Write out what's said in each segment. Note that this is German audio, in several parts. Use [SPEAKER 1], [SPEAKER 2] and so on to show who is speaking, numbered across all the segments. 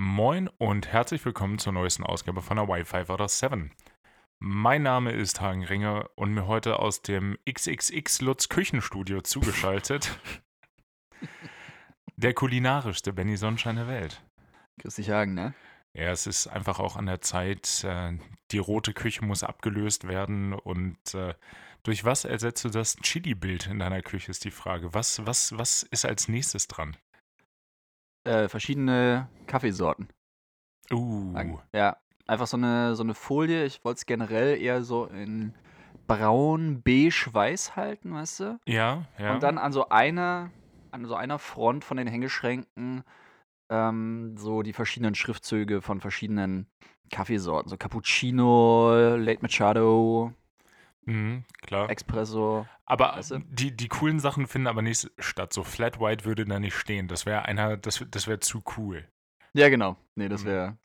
[SPEAKER 1] Moin und herzlich willkommen zur neuesten Ausgabe von der Wi-Fi oder 7. Mein Name ist Hagen Ringer und mir heute aus dem XXX Lutz Küchenstudio zugeschaltet der kulinarischste Benny Sonnenschein der Welt.
[SPEAKER 2] Grüß dich Hagen, ne?
[SPEAKER 1] Ja, es ist einfach auch an der Zeit, äh, die rote Küche muss abgelöst werden und äh, durch was ersetzt du das Chili-Bild in deiner Küche, ist die Frage. Was, was, was ist als nächstes dran?
[SPEAKER 2] Äh, verschiedene Kaffeesorten.
[SPEAKER 1] Uh.
[SPEAKER 2] Ja, einfach so eine, so eine Folie. Ich wollte es generell eher so in braun, beige, weiß halten, weißt du?
[SPEAKER 1] Ja, ja.
[SPEAKER 2] Und dann an so einer, an so einer Front von den Hängeschränken ähm, so die verschiedenen Schriftzüge von verschiedenen Kaffeesorten. So Cappuccino, Late Machado,
[SPEAKER 1] Mhm, klar.
[SPEAKER 2] Espresso.
[SPEAKER 1] Aber
[SPEAKER 2] Weißt du?
[SPEAKER 1] die, die coolen Sachen finden aber nicht statt. So Flat White würde da nicht stehen. Das wäre einer, das, das wäre zu cool.
[SPEAKER 2] Ja, genau. Nee, das
[SPEAKER 1] Mhm.
[SPEAKER 2] wäre.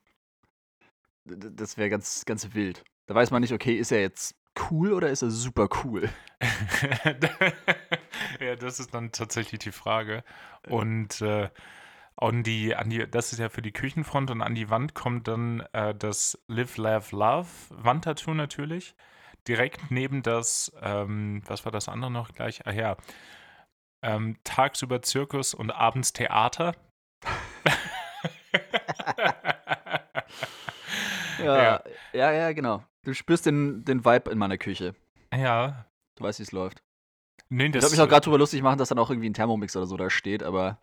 [SPEAKER 2] Das wäre ganz, ganz wild. Da weiß man nicht, okay, ist er jetzt cool oder ist er super cool?
[SPEAKER 1] ja, das ist dann tatsächlich die Frage. Und äh, an die, an die, das ist ja für die Küchenfront und an die Wand kommt dann äh, das Live, Laugh, Love Wandtattoo natürlich. Direkt neben das, ähm, was war das andere noch gleich? Ah ja, ähm, tagsüber Zirkus und abends Theater.
[SPEAKER 2] Ja, ja, ja, genau. Du spürst den, den Vibe in meiner Küche.
[SPEAKER 1] ja.
[SPEAKER 2] Du weißt, wie es läuft.
[SPEAKER 1] Nee,
[SPEAKER 2] Ich würde mich auch gerade drüber lustig machen, dass dann auch irgendwie ein Thermomix oder so da steht, aber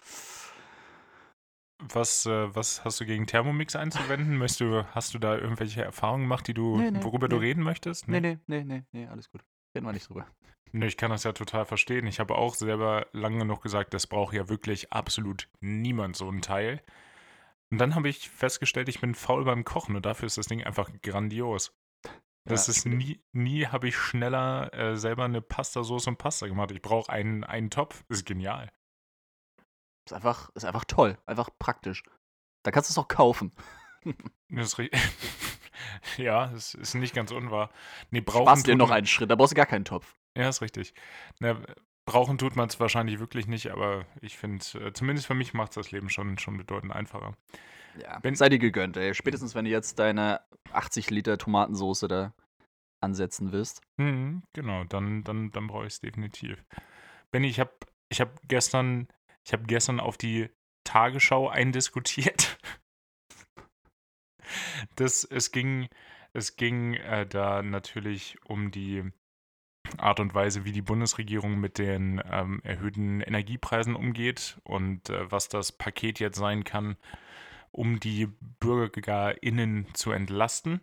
[SPEAKER 1] Was, äh, was hast du gegen Thermomix einzuwenden? Möchtest du, hast du da irgendwelche Erfahrungen gemacht, die du,
[SPEAKER 2] Nee, nee,
[SPEAKER 1] worüber du
[SPEAKER 2] nee.
[SPEAKER 1] reden möchtest?
[SPEAKER 2] nee, nee, nee, nee, nee, alles gut. Reden wir nicht drüber.
[SPEAKER 1] Nee, ich kann das ja total verstehen. Ich habe auch selber lange genug gesagt, das braucht ja wirklich absolut niemand so ein Teil. Und dann habe ich festgestellt, ich bin faul beim Kochen und dafür ist das Ding einfach grandios. Das
[SPEAKER 2] Ja,
[SPEAKER 1] ist nie, nie habe ich schneller äh, selber eine Pastasauce und Pasta gemacht. Ich brauche einen, einen Topf. Ist genial.
[SPEAKER 2] Ist einfach, ist einfach toll, einfach praktisch. Da kannst du es auch kaufen.
[SPEAKER 1] Das ja, das ist nicht ganz unwahr. Nee, brauchen
[SPEAKER 2] Sparst dir noch einen Schritt, da brauchst du gar keinen Topf.
[SPEAKER 1] Ja, ist richtig. Na, brauchen tut man es wahrscheinlich wirklich nicht, aber ich finde, äh, zumindest für mich macht das Leben schon, schon bedeutend einfacher.
[SPEAKER 2] Ja,
[SPEAKER 1] Wenn-
[SPEAKER 2] sei dir gegönnt, ey. Spätestens, wenn du jetzt deine 80 Liter Tomatensoße da ansetzen willst.
[SPEAKER 1] Mhm, genau, dann, dann, dann brauche ich es definitiv. Benny, ich habe ich hab gestern, ich hab gestern auf die Tagesschau eindiskutiert. Das, es ging, es ging äh, da natürlich um die Art und Weise, wie die Bundesregierung mit den ähm, erhöhten Energiepreisen umgeht und äh, was das Paket jetzt sein kann, um die BürgerInnen zu entlasten.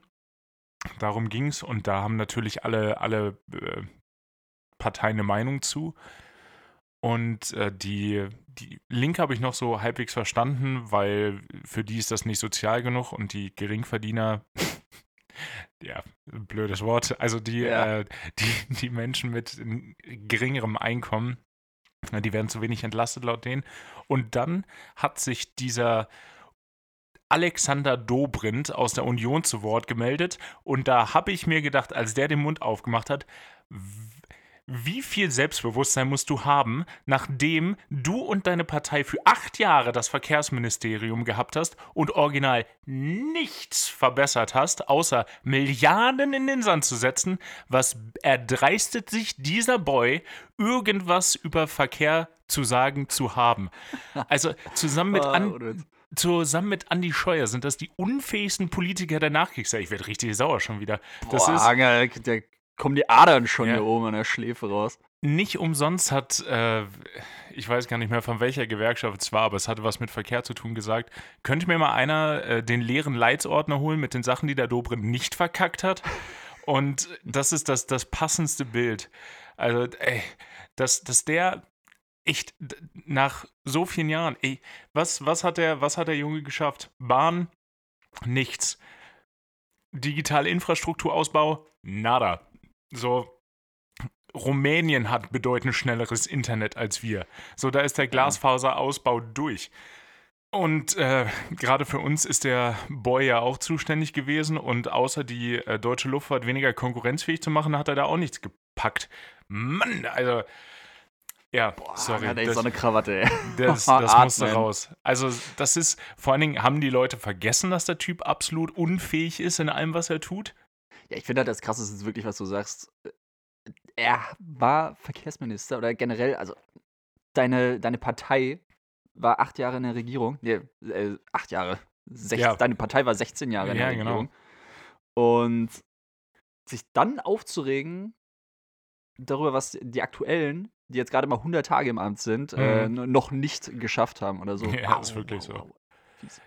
[SPEAKER 1] Darum ging es und da haben natürlich alle, alle äh, Parteien eine Meinung zu. Und äh, die, die Linke habe ich noch so halbwegs verstanden, weil für die ist das nicht sozial genug und die Geringverdiener, ja, blödes Wort, also die,
[SPEAKER 2] Ja.
[SPEAKER 1] äh, die, die Menschen mit geringerem Einkommen, die werden zu wenig entlastet laut denen. Und dann hat sich dieser Alexander Dobrindt aus der Union zu Wort gemeldet und da habe ich mir gedacht, als der den Mund aufgemacht hat, wie viel Selbstbewusstsein musst du haben, nachdem du und deine Partei für acht Jahre das Verkehrsministerium gehabt hast und original nichts verbessert hast, außer Milliarden in den Sand zu setzen? Was erdreistet sich dieser Boy, irgendwas über Verkehr zu sagen zu haben? Also zusammen mit,
[SPEAKER 2] Ah,
[SPEAKER 1] an, zusammen mit Andy Scheuer sind das die unfähigsten Politiker der Nachkriegszeit. Ich werde richtig sauer schon wieder. Das
[SPEAKER 2] Boah,
[SPEAKER 1] ist
[SPEAKER 2] da kommen die Adern schon
[SPEAKER 1] Ja.
[SPEAKER 2] hier oben an der Schläfe raus.
[SPEAKER 1] nicht umsonst hat, äh, ich weiß gar nicht mehr von welcher Gewerkschaft es war, aber es hatte was mit Verkehr zu tun gesagt. Könnte mir mal einer äh, den leeren Leitsordner holen mit den Sachen, die der Dobrindt nicht verkackt hat? Und das ist das, das passendste Bild. Also, ey, dass, dass der echt nach so vielen Jahren, ey, was, was, hat der, was hat der Junge geschafft? Bahn? Nichts. Digitale Infrastrukturausbau? Nada. So, Rumänien hat bedeutend schnelleres Internet als wir. So, da ist der Glasfaserausbau durch. Und äh, gerade für uns ist der Boy ja auch zuständig gewesen und außer die äh, deutsche Luftfahrt weniger konkurrenzfähig zu machen, hat er da auch nichts gepackt. Mann, also Ja,
[SPEAKER 2] Boah,
[SPEAKER 1] sorry.
[SPEAKER 2] Hat
[SPEAKER 1] das,
[SPEAKER 2] so eine Krawatte, ey.
[SPEAKER 1] das, das musste raus. Also, das ist, vor allen Dingen haben die Leute vergessen, dass der Typ absolut unfähig ist in allem, was er tut.
[SPEAKER 2] Ja, ich finde halt das Krasseste ist wirklich, was du sagst. Er war Verkehrsminister oder generell, also deine, deine Partei war acht Jahre in der Regierung. Nee, äh, acht Jahre. Sech,
[SPEAKER 1] Ja.
[SPEAKER 2] Deine Partei war 16 Jahre in der
[SPEAKER 1] Ja, genau.
[SPEAKER 2] Regierung. Und sich dann aufzuregen darüber, was die aktuellen, die jetzt gerade mal 100 Tage im Amt sind, äh,
[SPEAKER 1] Mhm.
[SPEAKER 2] n- noch nicht geschafft haben oder so.
[SPEAKER 1] Ja, ist wirklich so.
[SPEAKER 2] Fies.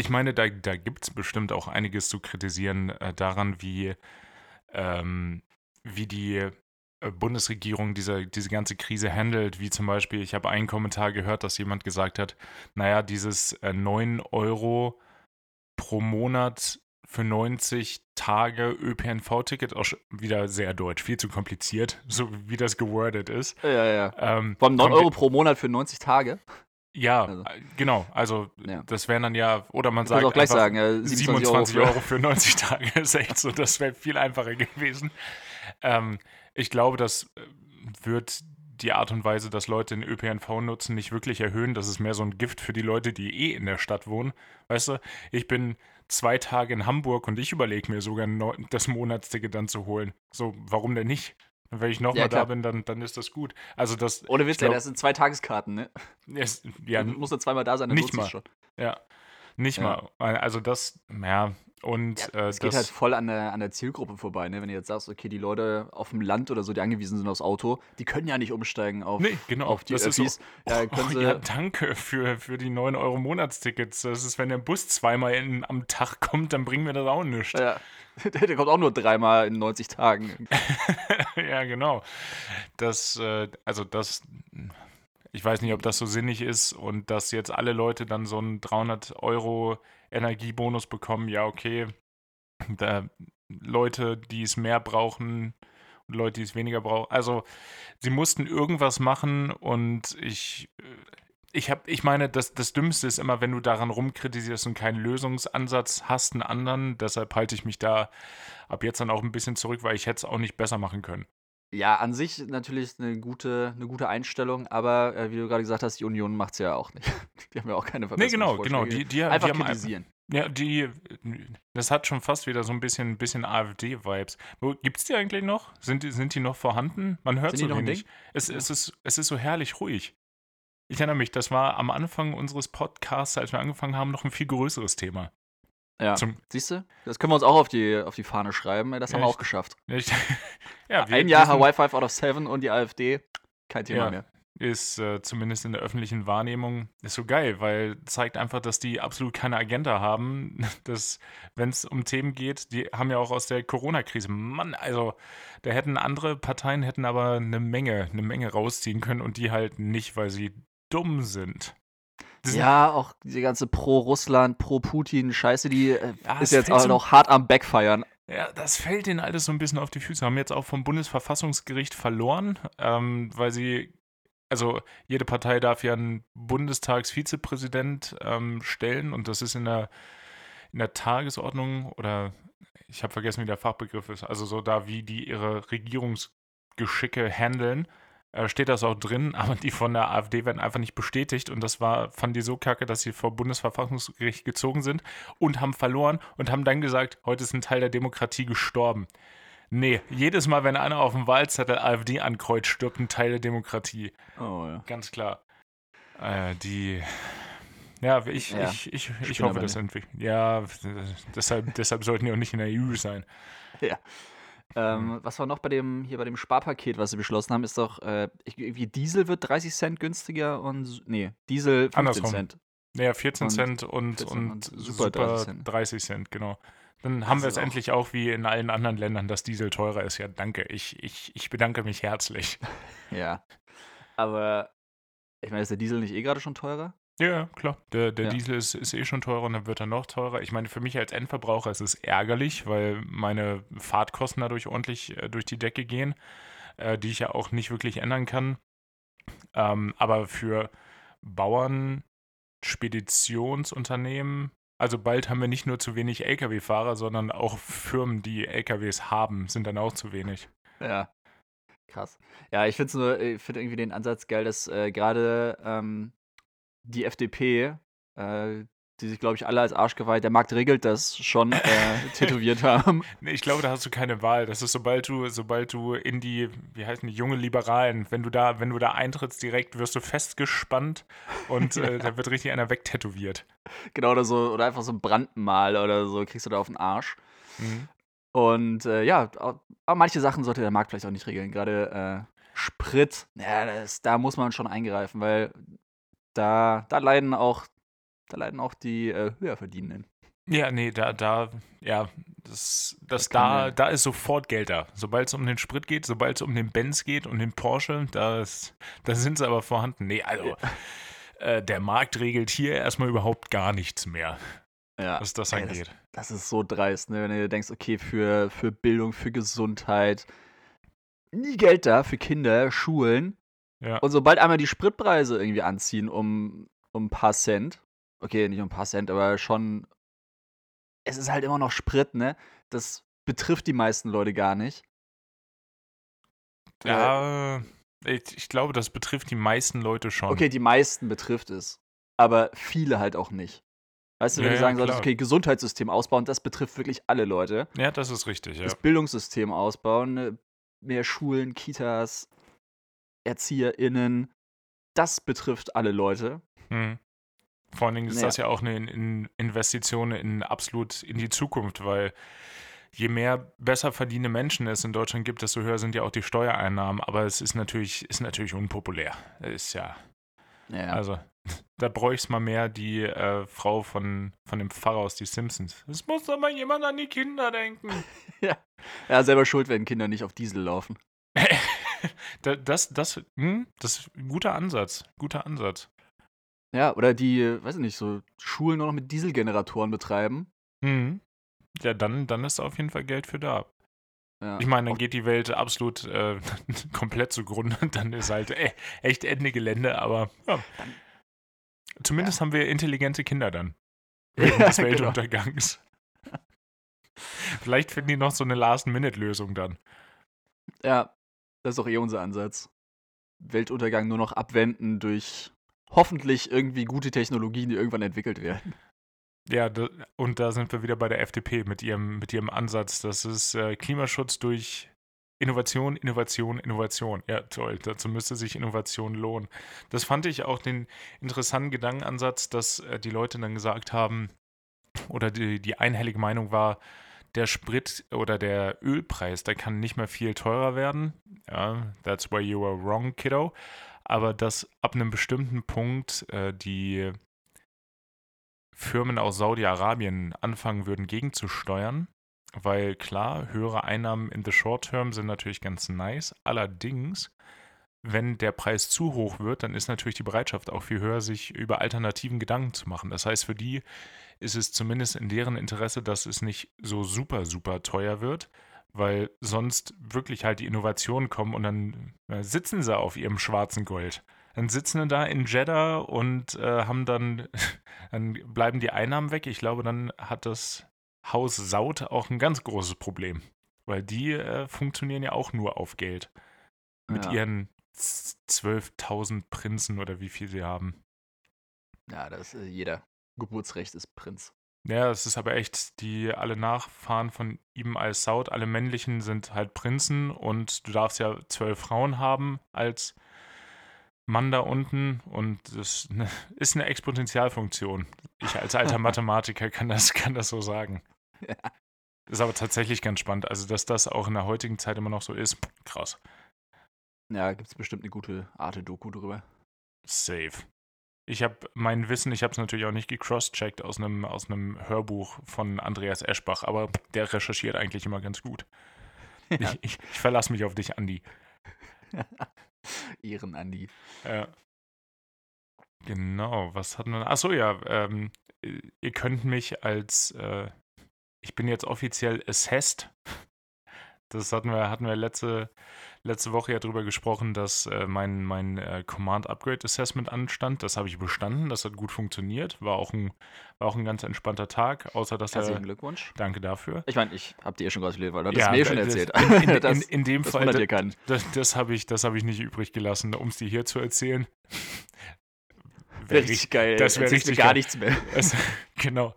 [SPEAKER 1] Ich meine, da, da gibt es bestimmt auch einiges zu kritisieren äh, daran, wie, ähm, wie die äh, Bundesregierung diese, diese ganze Krise handelt. Wie zum Beispiel, ich habe einen Kommentar gehört, dass jemand gesagt hat, naja, dieses äh, 9 Euro pro Monat für 90 Tage ÖPNV-Ticket, auch wieder sehr deutsch, viel zu kompliziert, so wie das gewordet ist.
[SPEAKER 2] Ja, ja.
[SPEAKER 1] Ähm,
[SPEAKER 2] allem 9
[SPEAKER 1] kommt-
[SPEAKER 2] Euro pro Monat für 90 Tage.
[SPEAKER 1] Ja,
[SPEAKER 2] Also.
[SPEAKER 1] äh, genau. Also
[SPEAKER 2] Ja.
[SPEAKER 1] das wären dann ja, oder man
[SPEAKER 2] Ich
[SPEAKER 1] sagt
[SPEAKER 2] auch gleich sagen, äh,
[SPEAKER 1] 27
[SPEAKER 2] für-
[SPEAKER 1] Euro für 90 Tage ist echt so, das wäre viel einfacher gewesen. Ähm, ich glaube, das äh, wird die Art und Weise, dass Leute den ÖPNV nutzen, nicht wirklich erhöhen. Das ist mehr so ein Gift für die Leute, die eh in der Stadt wohnen. Weißt du, ich bin zwei Tage in Hamburg und ich überlege mir sogar das Monatsticket dann zu holen. So, warum denn nicht? Und wenn ich nochmal
[SPEAKER 2] Ja,
[SPEAKER 1] da bin, dann, dann ist das gut. Also das,
[SPEAKER 2] Ohne Witz,
[SPEAKER 1] glaub-
[SPEAKER 2] das sind zwei Tageskarten, ne?
[SPEAKER 1] ist, ja,
[SPEAKER 2] du musst nur zweimal da sein, dann
[SPEAKER 1] nicht mal.
[SPEAKER 2] schon.
[SPEAKER 1] ja, nicht
[SPEAKER 2] Ja.
[SPEAKER 1] mal. Also das, ja, und
[SPEAKER 2] Ja,
[SPEAKER 1] äh,
[SPEAKER 2] es geht
[SPEAKER 1] das,
[SPEAKER 2] halt voll an der, an der Zielgruppe vorbei, ne? Wenn du jetzt sagst, okay, die Leute auf dem Land oder so, die angewiesen sind aufs Auto, die können ja nicht umsteigen auf,
[SPEAKER 1] Nee, genau.
[SPEAKER 2] auf die
[SPEAKER 1] das ist
[SPEAKER 2] Öffis.
[SPEAKER 1] so,
[SPEAKER 2] Ja,
[SPEAKER 1] oh, ja, danke für, für die 9 Euro Monatstickets. Das ist, wenn der Bus zweimal in, am Tag kommt, dann bringen wir das auch nichts.
[SPEAKER 2] ja, der kommt auch nur dreimal in 90 Tagen.
[SPEAKER 1] ja, genau. Das, äh, also das, ich weiß nicht, ob das so sinnig ist und dass jetzt alle Leute dann so einen 300 Euro Energiebonus bekommen. Ja, okay. Da Leute, die es mehr brauchen und Leute, die es weniger brauchen. Also, sie mussten irgendwas machen und ich. Ich habe, ich meine, das, das Dümmste ist immer, wenn du daran rumkritisierst und keinen Lösungsansatz hast, einen anderen. Deshalb halte ich mich da ab jetzt dann auch ein bisschen zurück, weil ich hätte es auch nicht besser machen können.
[SPEAKER 2] Ja, an sich natürlich eine gute, eine gute Einstellung, aber äh, wie du gerade gesagt hast, die Union macht es ja auch nicht. Die haben ja auch keine
[SPEAKER 1] Nee, genau, genau. Die, die,
[SPEAKER 2] Einfach
[SPEAKER 1] die haben
[SPEAKER 2] kritisieren.
[SPEAKER 1] Ja, die, das hat schon fast wieder so ein bisschen, bisschen AfD-Vibes. Gibt es die eigentlich noch? Sind die, sind die noch vorhanden? Man hört
[SPEAKER 2] Sind
[SPEAKER 1] so wenig. Es,
[SPEAKER 2] Ja.
[SPEAKER 1] es, ist, es ist so herrlich ruhig. Ich erinnere mich, das war am Anfang unseres Podcasts, als wir angefangen haben, noch ein viel größeres Thema.
[SPEAKER 2] Ja. Siehst du? Das können wir uns auch auf die, auf die Fahne schreiben. Das
[SPEAKER 1] Ja,
[SPEAKER 2] haben wir
[SPEAKER 1] ich-
[SPEAKER 2] auch geschafft.
[SPEAKER 1] ich, ja,
[SPEAKER 2] Ein Jahr Hawaii 5 out of 7 und die AfD, kein Thema
[SPEAKER 1] Ja.
[SPEAKER 2] mehr.
[SPEAKER 1] ist äh, zumindest in der öffentlichen Wahrnehmung ist so geil, weil zeigt einfach, dass die absolut keine Agenda haben. Dass, wenn es um Themen geht, die haben ja auch aus der Corona-Krise, Mann, also da hätten andere Parteien hätten aber eine Menge, eine Menge rausziehen können und die halt nicht, weil sie dumm sind. Sind-
[SPEAKER 2] Ja, auch die ganze Pro-Russland, Pro-Putin-Scheiße, die äh,
[SPEAKER 1] Ja,
[SPEAKER 2] ist jetzt auch
[SPEAKER 1] so-
[SPEAKER 2] noch hart am Backfeiern.
[SPEAKER 1] Ja, das fällt denen alles so ein bisschen auf die Füße. Haben jetzt auch vom Bundesverfassungsgericht verloren, ähm, weil sie, also jede Partei darf ja einen Bundestagsvizepräsident ähm, stellen und das ist in der, in der Tagesordnung oder ich habe vergessen, wie der Fachbegriff ist, also so da, wie die ihre Regierungsgeschicke handeln. Äh, steht das auch drin, aber die von der AfD werden einfach nicht bestätigt und das war, fanden die so kacke, dass sie vor Bundesverfassungsgericht gezogen sind und haben verloren und haben dann gesagt, heute ist ein Teil der Demokratie gestorben. Nee, jedes Mal, wenn einer auf dem Wahlzettel AfD ankreuzt, stirbt ein Teil der Demokratie.
[SPEAKER 2] Oh ja.
[SPEAKER 1] Ganz klar. Äh, die. Ja, ich,
[SPEAKER 2] Ja,
[SPEAKER 1] ich, ich, ich hoffe, das entwickelt. Ja, deshalb, deshalb sollten die auch nicht in der EU sein.
[SPEAKER 2] Ähm, was war noch bei dem, hier bei dem Sparpaket, was sie beschlossen haben, ist doch, äh, irgendwie Diesel wird 30 Cent günstiger und, nee, Diesel 15
[SPEAKER 1] Andersrum.
[SPEAKER 2] Cent.
[SPEAKER 1] Naja, 14
[SPEAKER 2] Und
[SPEAKER 1] Cent und,
[SPEAKER 2] 14
[SPEAKER 1] und,
[SPEAKER 2] und
[SPEAKER 1] super,
[SPEAKER 2] super 30
[SPEAKER 1] 30
[SPEAKER 2] Cent.
[SPEAKER 1] 30 Cent, genau. Dann haben
[SPEAKER 2] Das
[SPEAKER 1] wir es
[SPEAKER 2] auch-
[SPEAKER 1] endlich auch wie in allen anderen Ländern, dass Diesel teurer ist. Ja, danke. Ich, ich, ich bedanke mich herzlich.
[SPEAKER 2] Ja. Aber, ich meine, ist der Diesel nicht eh gerade schon teurer?
[SPEAKER 1] Ja, klar. Der, der
[SPEAKER 2] Ja.
[SPEAKER 1] Diesel ist, ist eh schon teurer und dann wird er noch teurer. Ich meine, für mich als Endverbraucher ist es ärgerlich, weil meine Fahrtkosten dadurch ordentlich äh, durch die Decke gehen, äh, die ich ja auch nicht wirklich ändern kann. Ähm, aber für Bauern, Speditionsunternehmen, also bald haben wir nicht nur zu wenig Lkw-Fahrer, sondern auch Firmen, die Lkws haben, sind dann auch zu wenig.
[SPEAKER 2] Ja. Krass. Ja, ich finde nur, ich finde irgendwie den Ansatz geil, dass äh, gerade ähm, die FDP, äh, die sich, glaube ich, alle als Arschgeweih, der Markt regelt das schon, äh, tätowiert haben.
[SPEAKER 1] Nee, ich glaube, da hast du keine Wahl. Das ist, sobald du, sobald du in die, wie heißen die, junge Liberalen, wenn du da, wenn du da eintrittst, direkt wirst du festgespannt und äh, da wird richtig einer wegtätowiert.
[SPEAKER 2] Genau, oder so, oder einfach so ein Brandmal oder so, kriegst du da auf den Arsch. Mhm. Und äh, ja, aber manche Sachen sollte der Markt vielleicht auch nicht regeln. Gerade äh, Sprit, ja, das, da muss man schon eingreifen, weil da, da leiden auch, da leiden auch die äh, Höherverdienenden.
[SPEAKER 1] Ja, nee, da, da, ja, das, das, das da, da ist sofort Geld da. Sobald es um den Sprit geht, sobald es um den Benz geht und den Porsche, da, da sind sie aber vorhanden. Nee, also, äh, der Markt regelt hier erstmal überhaupt gar nichts mehr. Ja. Was das angeht.
[SPEAKER 2] Ey, das, das, ist so dreist, ne? Wenn du denkst, okay, für, für Bildung, für Gesundheit, nie Geld da für Kinder, Schulen. Ja. Und sobald einmal die Spritpreise irgendwie anziehen um, um ein paar Cent, okay, nicht um ein paar Cent, aber schon, es ist halt immer noch Sprit, ne? Das betrifft die meisten Leute gar nicht.
[SPEAKER 1] Ja, ich, ich glaube, das betrifft die meisten Leute schon.
[SPEAKER 2] Okay, die meisten betrifft es. Aber viele halt auch nicht. Weißt du, wenn ja, du sagen ja, solltest, okay, Gesundheitssystem ausbauen, das betrifft wirklich alle Leute.
[SPEAKER 1] Ja, das ist richtig, ja.
[SPEAKER 2] Das Bildungssystem ausbauen, mehr Schulen, Kitas, ErzieherInnen, das betrifft alle Leute. Hm.
[SPEAKER 1] Vor allen Dingen ist naja. das ja auch eine Investition in absolut in die Zukunft, weil je mehr besser verdienende Menschen es in Deutschland gibt, desto höher sind ja auch die Steuereinnahmen. Aber es ist natürlich, ist natürlich unpopulär. Ist ja. ja. Also, da bräuchte es mal mehr die äh, Frau von, von dem Pfarrer aus die Simpsons. Es muss doch mal jemand an die Kinder denken.
[SPEAKER 2] ja. ja, selber schuld, wenn Kinder nicht auf Diesel laufen.
[SPEAKER 1] das, das, hm, das ist ein guter Ansatz. Guter Ansatz.
[SPEAKER 2] Ja, oder die, weiß ich nicht, so Schulen nur noch mit Dieselgeneratoren betreiben.
[SPEAKER 1] Mhm. Ja, dann, dann ist auf jeden Fall Geld für da. Ja. Ich meine, dann geht die Welt absolut äh, komplett zugrunde. Dann ist halt äh, echt Ende Gelände, aber ja. Zumindest ja. haben wir intelligente Kinder dann. Ja, des genau. Weltuntergangs. Genau. Vielleicht finden die noch so eine Last-Minute-Lösung dann.
[SPEAKER 2] Ja, das ist auch eh unser Ansatz. Weltuntergang nur noch abwenden durch hoffentlich irgendwie gute Technologien, die irgendwann entwickelt werden.
[SPEAKER 1] Ja, und da sind wir wieder bei der FDP mit ihrem, mit ihrem Ansatz. Das ist äh, Klimaschutz durch Innovation, Innovation, Innovation. Ja, toll. Dazu müsste sich Innovation lohnen. Das fand ich auch den interessanten Gedankenansatz, dass äh, die Leute dann gesagt haben, oder die, die einhellige Meinung war, der Sprit oder der Ölpreis, der kann nicht mehr viel teurer werden. Ja, that's where you are wrong, kiddo. Aber dass ab einem bestimmten Punkt äh, die Firmen aus Saudi-Arabien anfangen würden, gegenzusteuern, weil klar, höhere Einnahmen in the short term sind natürlich ganz nice. Allerdings, wenn der Preis zu hoch wird, dann ist natürlich die Bereitschaft auch viel höher, sich über Alternativen Gedanken zu machen. Das heißt, für die ist es zumindest in deren Interesse, dass es nicht so super, super teuer wird, weil sonst wirklich halt die Innovationen kommen und dann äh, sitzen sie auf ihrem schwarzen Gold. Dann sitzen sie da in Jeddah und äh, haben dann, dann bleiben die Einnahmen weg. Ich glaube, dann hat das Haus Saud auch ein ganz großes Problem. Weil die äh, funktionieren ja auch nur auf Geld. Mit ja. ihren 12.000 Prinzen oder wie viel sie haben.
[SPEAKER 2] Ja, das ist jeder. Geburtsrecht ist Prinz.
[SPEAKER 1] Ja, es ist aber echt, die alle Nachfahren von Ibn al-Saud, alle männlichen sind halt Prinzen und du darfst ja zwölf Frauen haben als Mann da unten und das ne, ist eine Exponentialfunktion. Ich als alter Mathematiker kann das, kann das so sagen. Ja. Ist aber tatsächlich ganz spannend. Also, dass das auch in der heutigen Zeit immer noch so ist, krass.
[SPEAKER 2] Ja, gibt es bestimmt eine gute Arte-Doku drüber.
[SPEAKER 1] Safe. Ich habe mein Wissen, ich habe es natürlich auch nicht gecrosscheckt aus einem aus Hörbuch von Andreas Eschbach, aber der recherchiert eigentlich immer ganz gut. Ja. Ich, ich, ich verlasse mich auf dich, Andi.
[SPEAKER 2] Ehren-Andi.
[SPEAKER 1] Ja. Genau, was hatten wir? Achso, ja, ähm, ihr könnt mich als, äh, ich bin jetzt offiziell assessed. Das hatten wir, hatten wir letzte, letzte Woche ja drüber gesprochen, dass äh, mein, mein äh, Command Upgrade Assessment anstand. Das habe ich bestanden, das hat gut funktioniert. War auch ein, war auch ein ganz entspannter Tag, außer dass er.
[SPEAKER 2] Herzlichen Glückwunsch.
[SPEAKER 1] Danke dafür.
[SPEAKER 2] Ich meine, ich habe dir eh schon gratuliert, weil du das
[SPEAKER 1] Ja,
[SPEAKER 2] mir eh schon
[SPEAKER 1] das-
[SPEAKER 2] erzählt.
[SPEAKER 1] In, in, in,
[SPEAKER 2] Das-
[SPEAKER 1] in dem
[SPEAKER 2] das
[SPEAKER 1] Fall, das, das, das habe ich, das hab ich nicht übrig gelassen, um es dir hier zu erzählen. Wär
[SPEAKER 2] Wäre richtig geil.
[SPEAKER 1] das wär
[SPEAKER 2] Erzählst mir
[SPEAKER 1] richtig
[SPEAKER 2] gar
[SPEAKER 1] geil.
[SPEAKER 2] nichts mehr.
[SPEAKER 1] Es, genau.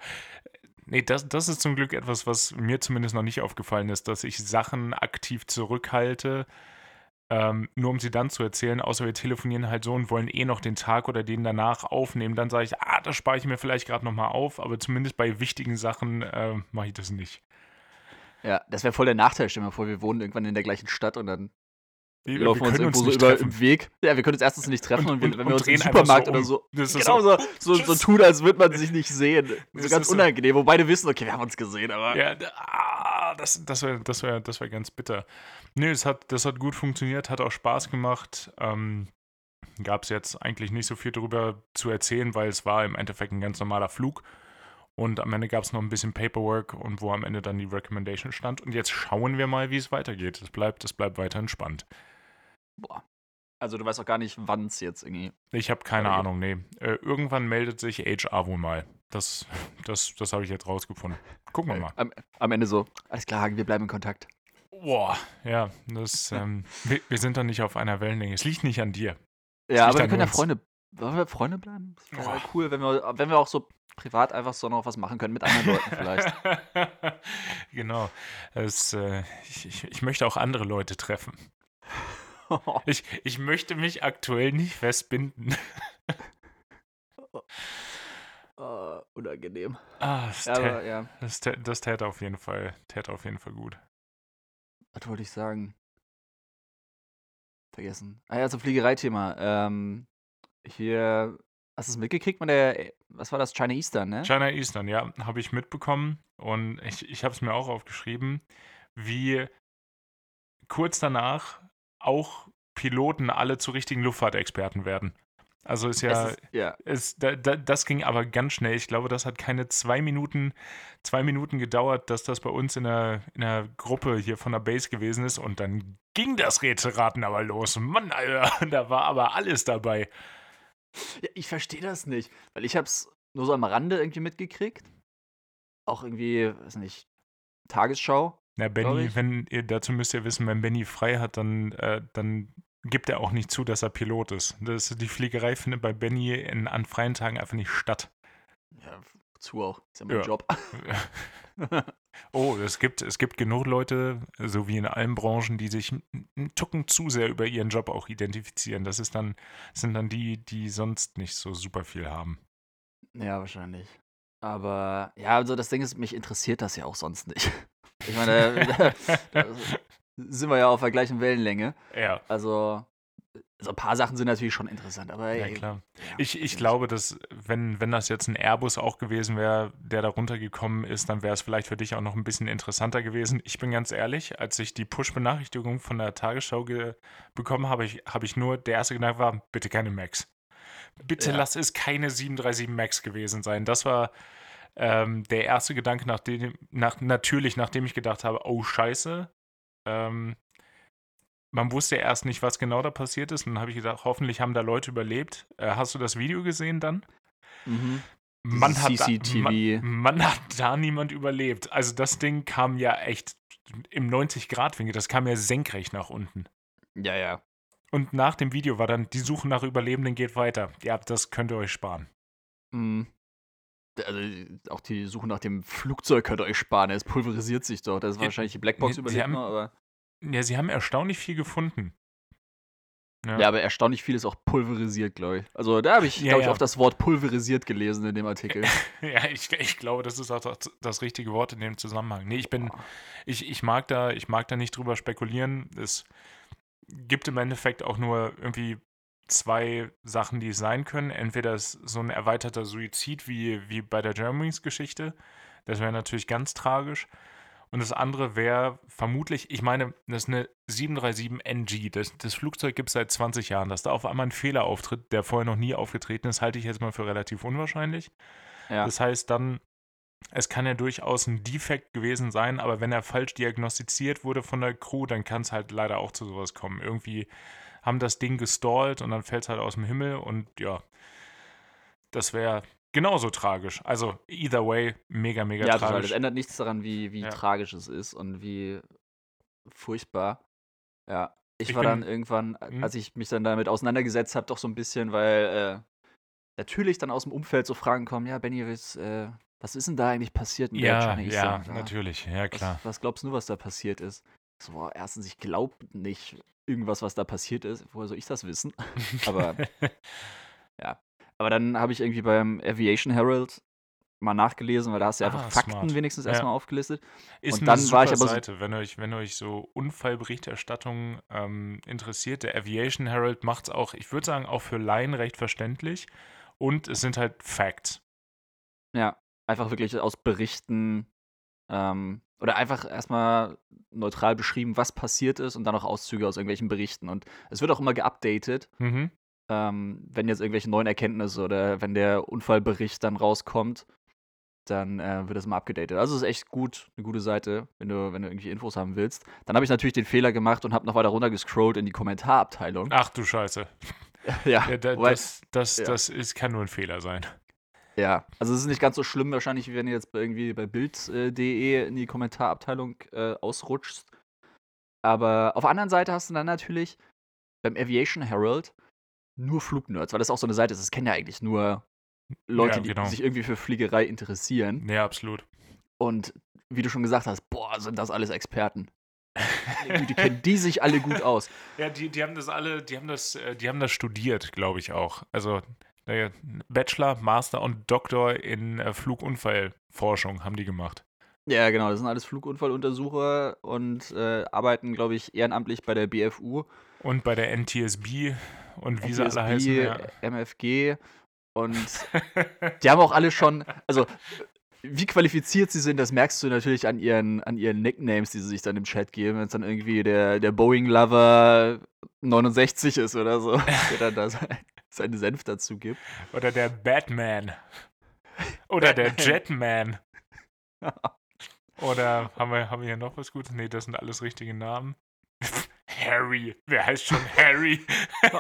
[SPEAKER 1] Nee, das, das ist zum Glück etwas, was mir zumindest noch nicht aufgefallen ist, dass ich Sachen aktiv zurückhalte, ähm, nur um sie dann zu erzählen, außer wir telefonieren halt so und wollen eh noch den Tag oder den danach aufnehmen. Dann sage ich, ah, das spare ich mir vielleicht gerade nochmal auf, aber zumindest bei wichtigen Sachen äh, mache ich das nicht.
[SPEAKER 2] Ja, das wäre voll der Nachteil. Stell dir mal vor, wir wohnen irgendwann in der gleichen Stadt und dann
[SPEAKER 1] Wir,
[SPEAKER 2] laufen wir uns irgendwo so über im Weg. Ja, wir können uns erstens nicht treffen und,
[SPEAKER 1] Und- und-
[SPEAKER 2] wenn
[SPEAKER 1] und
[SPEAKER 2] wir uns im Supermarkt
[SPEAKER 1] so
[SPEAKER 2] oder
[SPEAKER 1] um.
[SPEAKER 2] so.
[SPEAKER 1] Das
[SPEAKER 2] genau so, so, so tun, als würde man sich nicht sehen. So ganz unangenehm, wo beide wissen, okay, wir haben uns gesehen, aber.
[SPEAKER 1] Ja, d- ah, das, das wäre das wär, das wär ganz bitter. Nö, es hat, das hat gut funktioniert, hat auch Spaß gemacht. Ähm, Gab es jetzt eigentlich nicht so viel darüber zu erzählen, weil es war im Endeffekt ein ganz normaler Flug. Und am Ende gab es noch ein bisschen Paperwork und wo am Ende dann die Recommendation stand. Und jetzt schauen wir mal, wie es weitergeht. Es bleibt, es bleibt weiterhin spannend.
[SPEAKER 2] Boah. Also du weißt auch gar nicht, wann es jetzt irgendwie.
[SPEAKER 1] Ich habe keine. Ahnung, nee. Äh, irgendwann meldet sich HR wohl mal. Das, das, das habe ich jetzt rausgefunden. Gucken wir mal.
[SPEAKER 2] Am, am Ende so, alles klar, Hagen, wir bleiben in Kontakt.
[SPEAKER 1] Boah, ja, das, ähm, wir, wir sind doch nicht auf einer Wellenlänge. Es liegt nicht an dir.
[SPEAKER 2] Ja,
[SPEAKER 1] liegt
[SPEAKER 2] aber wir können ja. Freunde. Wollen wir Freunde bleiben? Das wäre cool, wenn wir, wenn wir auch so privat einfach so noch was machen können mit anderen Leuten vielleicht.
[SPEAKER 1] genau. Es, äh, ich, ich, ich möchte auch andere Leute treffen. Ich, ich möchte mich aktuell nicht festbinden.
[SPEAKER 2] Äh, unangenehm.
[SPEAKER 1] Ah, das,
[SPEAKER 2] aber ja,
[SPEAKER 1] das, tä, das täte auf jeden Fall, täte auf jeden Fall gut.
[SPEAKER 2] was wollte ich sagen? Vergessen. Ah ja, zum Fliegereithema. Ähm, hier, hast du es mitgekriegt von der, was war das, China Eastern, ne?
[SPEAKER 1] China Eastern, ja, habe ich mitbekommen und ich, ich habe es mir auch aufgeschrieben, wie kurz danach auch Piloten alle zu richtigen Luftfahrtexperten werden. Also ist ja,
[SPEAKER 2] Es ist, ja.
[SPEAKER 1] es, da, da, das ging aber ganz schnell. Ich glaube, das hat keine zwei Minuten, zwei Minuten gedauert, dass das bei uns in der, in der Gruppe hier von der Base gewesen ist und dann ging das Rätselraten aber los. Mann, Alter, da war aber alles dabei.
[SPEAKER 2] Ja, ich verstehe das nicht, weil ich hab's nur so am Rande irgendwie mitgekriegt. Auch irgendwie, weiß nicht, Tagesschau.
[SPEAKER 1] Na, Benny, wenn ihr dazu müsst ihr wissen, wenn Benny frei hat, dann, äh, dann gibt er auch nicht zu, dass er Pilot ist. Das, die Fliegerei findet bei Benny in, an freien Tagen einfach nicht statt.
[SPEAKER 2] Ja, zu auch. Ist ja mein
[SPEAKER 1] Ja.
[SPEAKER 2] Job.
[SPEAKER 1] Oh, es gibt, es gibt genug Leute, so wie in allen Branchen, die sich einen Tucken zu sehr über ihren Job auch identifizieren. Das ist dann, sind dann die, die sonst nicht so super viel haben.
[SPEAKER 2] Ja, wahrscheinlich. Aber ja, also das Ding ist, mich interessiert das ja auch sonst nicht. Ich meine, sind wir ja auf der gleichen Wellenlänge.
[SPEAKER 1] Ja,
[SPEAKER 2] Also, so ein paar Sachen sind natürlich schon interessant, aber
[SPEAKER 1] ja
[SPEAKER 2] ey,
[SPEAKER 1] klar.
[SPEAKER 2] ja,
[SPEAKER 1] Ich, ich glaube, dass wenn, wenn das jetzt ein Airbus auch gewesen wäre, der da runtergekommen ist, dann wäre es vielleicht für dich auch noch ein bisschen interessanter gewesen. Ich bin ganz ehrlich, als ich die Push-Benachrichtigung von der Tagesschau ge bekommen habe, ich, habe ich nur, der erste Gedanke war, bitte keine Max. Bitte
[SPEAKER 2] Ja.
[SPEAKER 1] lass es keine 737 Max gewesen sein. Das war ähm, der erste Gedanke, nachdem, nach, natürlich, nachdem ich gedacht habe, oh Scheiße, ähm, man wusste erst nicht, was genau da passiert ist. Und dann habe ich gedacht, hoffentlich haben da Leute überlebt. Äh, hast du das Video gesehen dann?
[SPEAKER 2] Mhm.
[SPEAKER 1] Man hat, da, man, man hat da niemand überlebt. Also das Ding kam ja echt im 90-Grad-Winkel, das kam ja senkrecht nach unten.
[SPEAKER 2] Ja, ja.
[SPEAKER 1] Und nach dem Video war dann, die Suche nach Überlebenden geht weiter. Ja, das könnt ihr euch sparen.
[SPEAKER 2] Mhm. Also, auch die Suche nach dem Flugzeug könnt ihr euch sparen. Es pulverisiert sich doch. Das ist
[SPEAKER 1] Ja,
[SPEAKER 2] wahrscheinlich die Blackbox
[SPEAKER 1] sie
[SPEAKER 2] überlebt aber.
[SPEAKER 1] Ja, sie haben erstaunlich viel gefunden.
[SPEAKER 2] Ja. aber erstaunlich viel ist auch pulverisiert, glaube ich. Also, da habe ich,
[SPEAKER 1] Ja,
[SPEAKER 2] glaube ich,
[SPEAKER 1] ja.
[SPEAKER 2] auch das Wort pulverisiert gelesen in dem Artikel.
[SPEAKER 1] Ja, ich, ich glaube, das ist auch das, das richtige Wort in dem Zusammenhang. Nee, ich bin, ich, ich mag da, ich mag da nicht drüber spekulieren. Es gibt im Endeffekt auch nur irgendwie zwei Sachen, die es sein können. Entweder ist so ein erweiterter Suizid wie, wie bei der Germanwings-Geschichte. Das wäre natürlich ganz tragisch. Und das andere wäre vermutlich, ich meine, das ist eine 737NG. Das, das Flugzeug gibt es seit 20 Jahren. Dass da auf einmal ein Fehler auftritt, der vorher noch nie aufgetreten ist, halte ich jetzt mal für relativ unwahrscheinlich.
[SPEAKER 2] Ja.
[SPEAKER 1] Das heißt, dann es kann ja durchaus ein Defekt gewesen sein, aber wenn er falsch diagnostiziert wurde von der Crew, dann kann es halt leider auch zu sowas kommen. Irgendwie haben das Ding gestallt und dann fällt es halt aus dem Himmel und ja, das wäre genauso tragisch. Also, either way, mega, mega
[SPEAKER 2] ja,
[SPEAKER 1] tragisch.
[SPEAKER 2] total. Das ändert nichts daran, wie, wie
[SPEAKER 1] Ja.
[SPEAKER 2] tragisch es ist und wie furchtbar. Ja. Ich,
[SPEAKER 1] Ich
[SPEAKER 2] war
[SPEAKER 1] bin-
[SPEAKER 2] dann irgendwann,
[SPEAKER 1] Mhm.
[SPEAKER 2] als ich mich dann damit auseinandergesetzt habe, doch so ein bisschen, weil äh, natürlich dann aus dem Umfeld so Fragen kommen, ja, Benny, was, äh, was ist denn da eigentlich passiert in
[SPEAKER 1] Ja, ja,
[SPEAKER 2] so, ja,
[SPEAKER 1] natürlich, ja klar.
[SPEAKER 2] Was, was glaubst du, was da passiert ist? So, erstens, ich glaube nicht irgendwas, was da passiert ist. Woher soll ich das wissen? Aber Aber dann habe ich irgendwie beim Aviation Herald mal nachgelesen, weil da hast du ja einfach
[SPEAKER 1] Ah,
[SPEAKER 2] Fakten
[SPEAKER 1] smart.
[SPEAKER 2] wenigstens
[SPEAKER 1] Ja.
[SPEAKER 2] erstmal aufgelistet.
[SPEAKER 1] Ist
[SPEAKER 2] Und
[SPEAKER 1] eine
[SPEAKER 2] dann war ich
[SPEAKER 1] super
[SPEAKER 2] aber so-
[SPEAKER 1] Seite, wenn euch, wenn euch so Unfallberichterstattung ähm, interessiert. Der Aviation Herald macht es auch, ich würde sagen, auch für Laien recht verständlich. Und es sind halt Facts.
[SPEAKER 2] Ja, einfach wirklich aus Berichten ähm, oder einfach erstmal neutral beschrieben, was passiert ist und dann auch Auszüge aus irgendwelchen Berichten. Und es wird auch immer geupdatet,
[SPEAKER 1] Mhm.
[SPEAKER 2] ähm, wenn jetzt irgendwelche neuen Erkenntnisse oder wenn der Unfallbericht dann rauskommt, dann äh, wird das immer abgedatet. Also es ist echt gut, eine gute Seite, wenn du, wenn du irgendwie Infos haben willst. Dann habe ich natürlich den Fehler gemacht und habe noch weiter runtergescrollt in die Kommentarabteilung.
[SPEAKER 1] Ach du Scheiße.
[SPEAKER 2] ja,
[SPEAKER 1] Ja, da,
[SPEAKER 2] wobei-
[SPEAKER 1] das das,
[SPEAKER 2] ja.
[SPEAKER 1] das ist, kann nur ein Fehler sein.
[SPEAKER 2] Ja, also es ist nicht ganz so schlimm wahrscheinlich, wie wenn du jetzt irgendwie bei Bild.de in die Kommentarabteilung äh, ausrutschst. Aber auf der anderen Seite hast du dann natürlich beim Aviation Herald nur Flugnerds, weil das auch so eine Seite ist. Das kennen ja eigentlich nur Leute,
[SPEAKER 1] Ja,
[SPEAKER 2] die
[SPEAKER 1] genau.
[SPEAKER 2] sich irgendwie für Fliegerei interessieren.
[SPEAKER 1] Ja, absolut.
[SPEAKER 2] Und wie du schon gesagt hast, boah, sind das alles Experten. Die kennen die sich alle gut aus.
[SPEAKER 1] Ja, die, die haben das alle, die haben das, äh, die haben das studiert, glaube ich auch. Also äh, Bachelor, Master und Doktor in äh, Flugunfallforschung haben die gemacht.
[SPEAKER 2] Ja, genau, das sind alles Flugunfalluntersucher und äh, arbeiten, glaube ich, ehrenamtlich bei der BFU.
[SPEAKER 1] Und bei der NTSB und wie sie alle
[SPEAKER 2] NTSB,
[SPEAKER 1] heißen. Ja.
[SPEAKER 2] MFG und die haben auch alle schon, also wie qualifiziert sie sind, das merkst du natürlich an ihren, an ihren Nicknames, die sie sich dann im Chat geben, wenn es dann irgendwie der, der Boeing-Lover 69 ist oder so, der dann da sein, seinen Senf dazu gibt.
[SPEAKER 1] Oder der Batman. Oder der Jetman. Oder haben wir, haben wir hier noch was Gutes? Nee, das sind alles richtige Namen. Harry. Wer heißt schon Harry?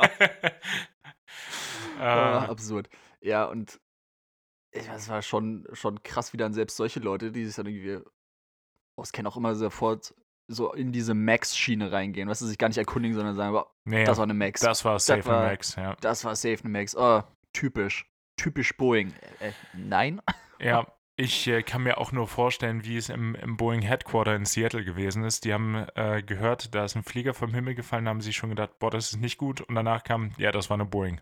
[SPEAKER 2] Ah,
[SPEAKER 1] äh,
[SPEAKER 2] absurd. Ja, und ich weiß, es war schon, schon krass, wie dann selbst solche Leute, die sich dann irgendwie auskennen, auch immer sofort so in diese Max-Schiene reingehen, weißt du, sich gar nicht erkundigen, sondern sagen, boah,
[SPEAKER 1] nee,
[SPEAKER 2] das war eine Max.
[SPEAKER 1] das war Safe
[SPEAKER 2] war-
[SPEAKER 1] Max, ja.
[SPEAKER 2] Das war safe eine Max. Oh, typisch. Typisch Boeing. Äh, äh, nein?
[SPEAKER 1] Ja, ich äh, kann mir auch nur vorstellen, wie es im, im Boeing Headquarter in Seattle gewesen ist. Die haben äh, gehört, da ist ein Flieger vom Himmel gefallen, haben sie schon gedacht, boah, das ist nicht gut. Und danach kam, ja, das war eine Boeing.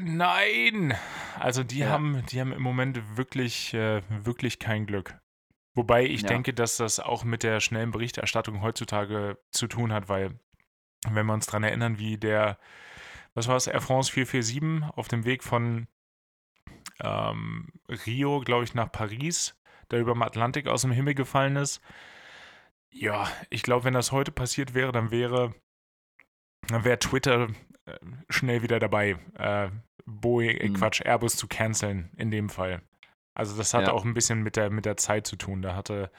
[SPEAKER 1] Nein! Also die
[SPEAKER 2] Ja.
[SPEAKER 1] haben, die haben im Moment wirklich, äh, wirklich kein Glück. Wobei ich
[SPEAKER 2] Ja.
[SPEAKER 1] denke, dass das auch mit der schnellen Berichterstattung heutzutage zu tun hat, weil wenn wir uns daran erinnern, wie der, was war es, Air France 447 auf dem Weg von ähm, Rio, glaube ich, nach Paris, der über dem Atlantik aus dem Himmel gefallen ist. Ja, ich glaube, wenn das heute passiert wäre, dann wäre, dann wäre Twitter schnell wieder dabei, äh, Boeing, äh,
[SPEAKER 2] Mhm.
[SPEAKER 1] Quatsch, Airbus zu canceln in dem Fall. Also das hatte
[SPEAKER 2] Ja.
[SPEAKER 1] auch ein bisschen mit der, mit der Zeit zu tun. Da hatte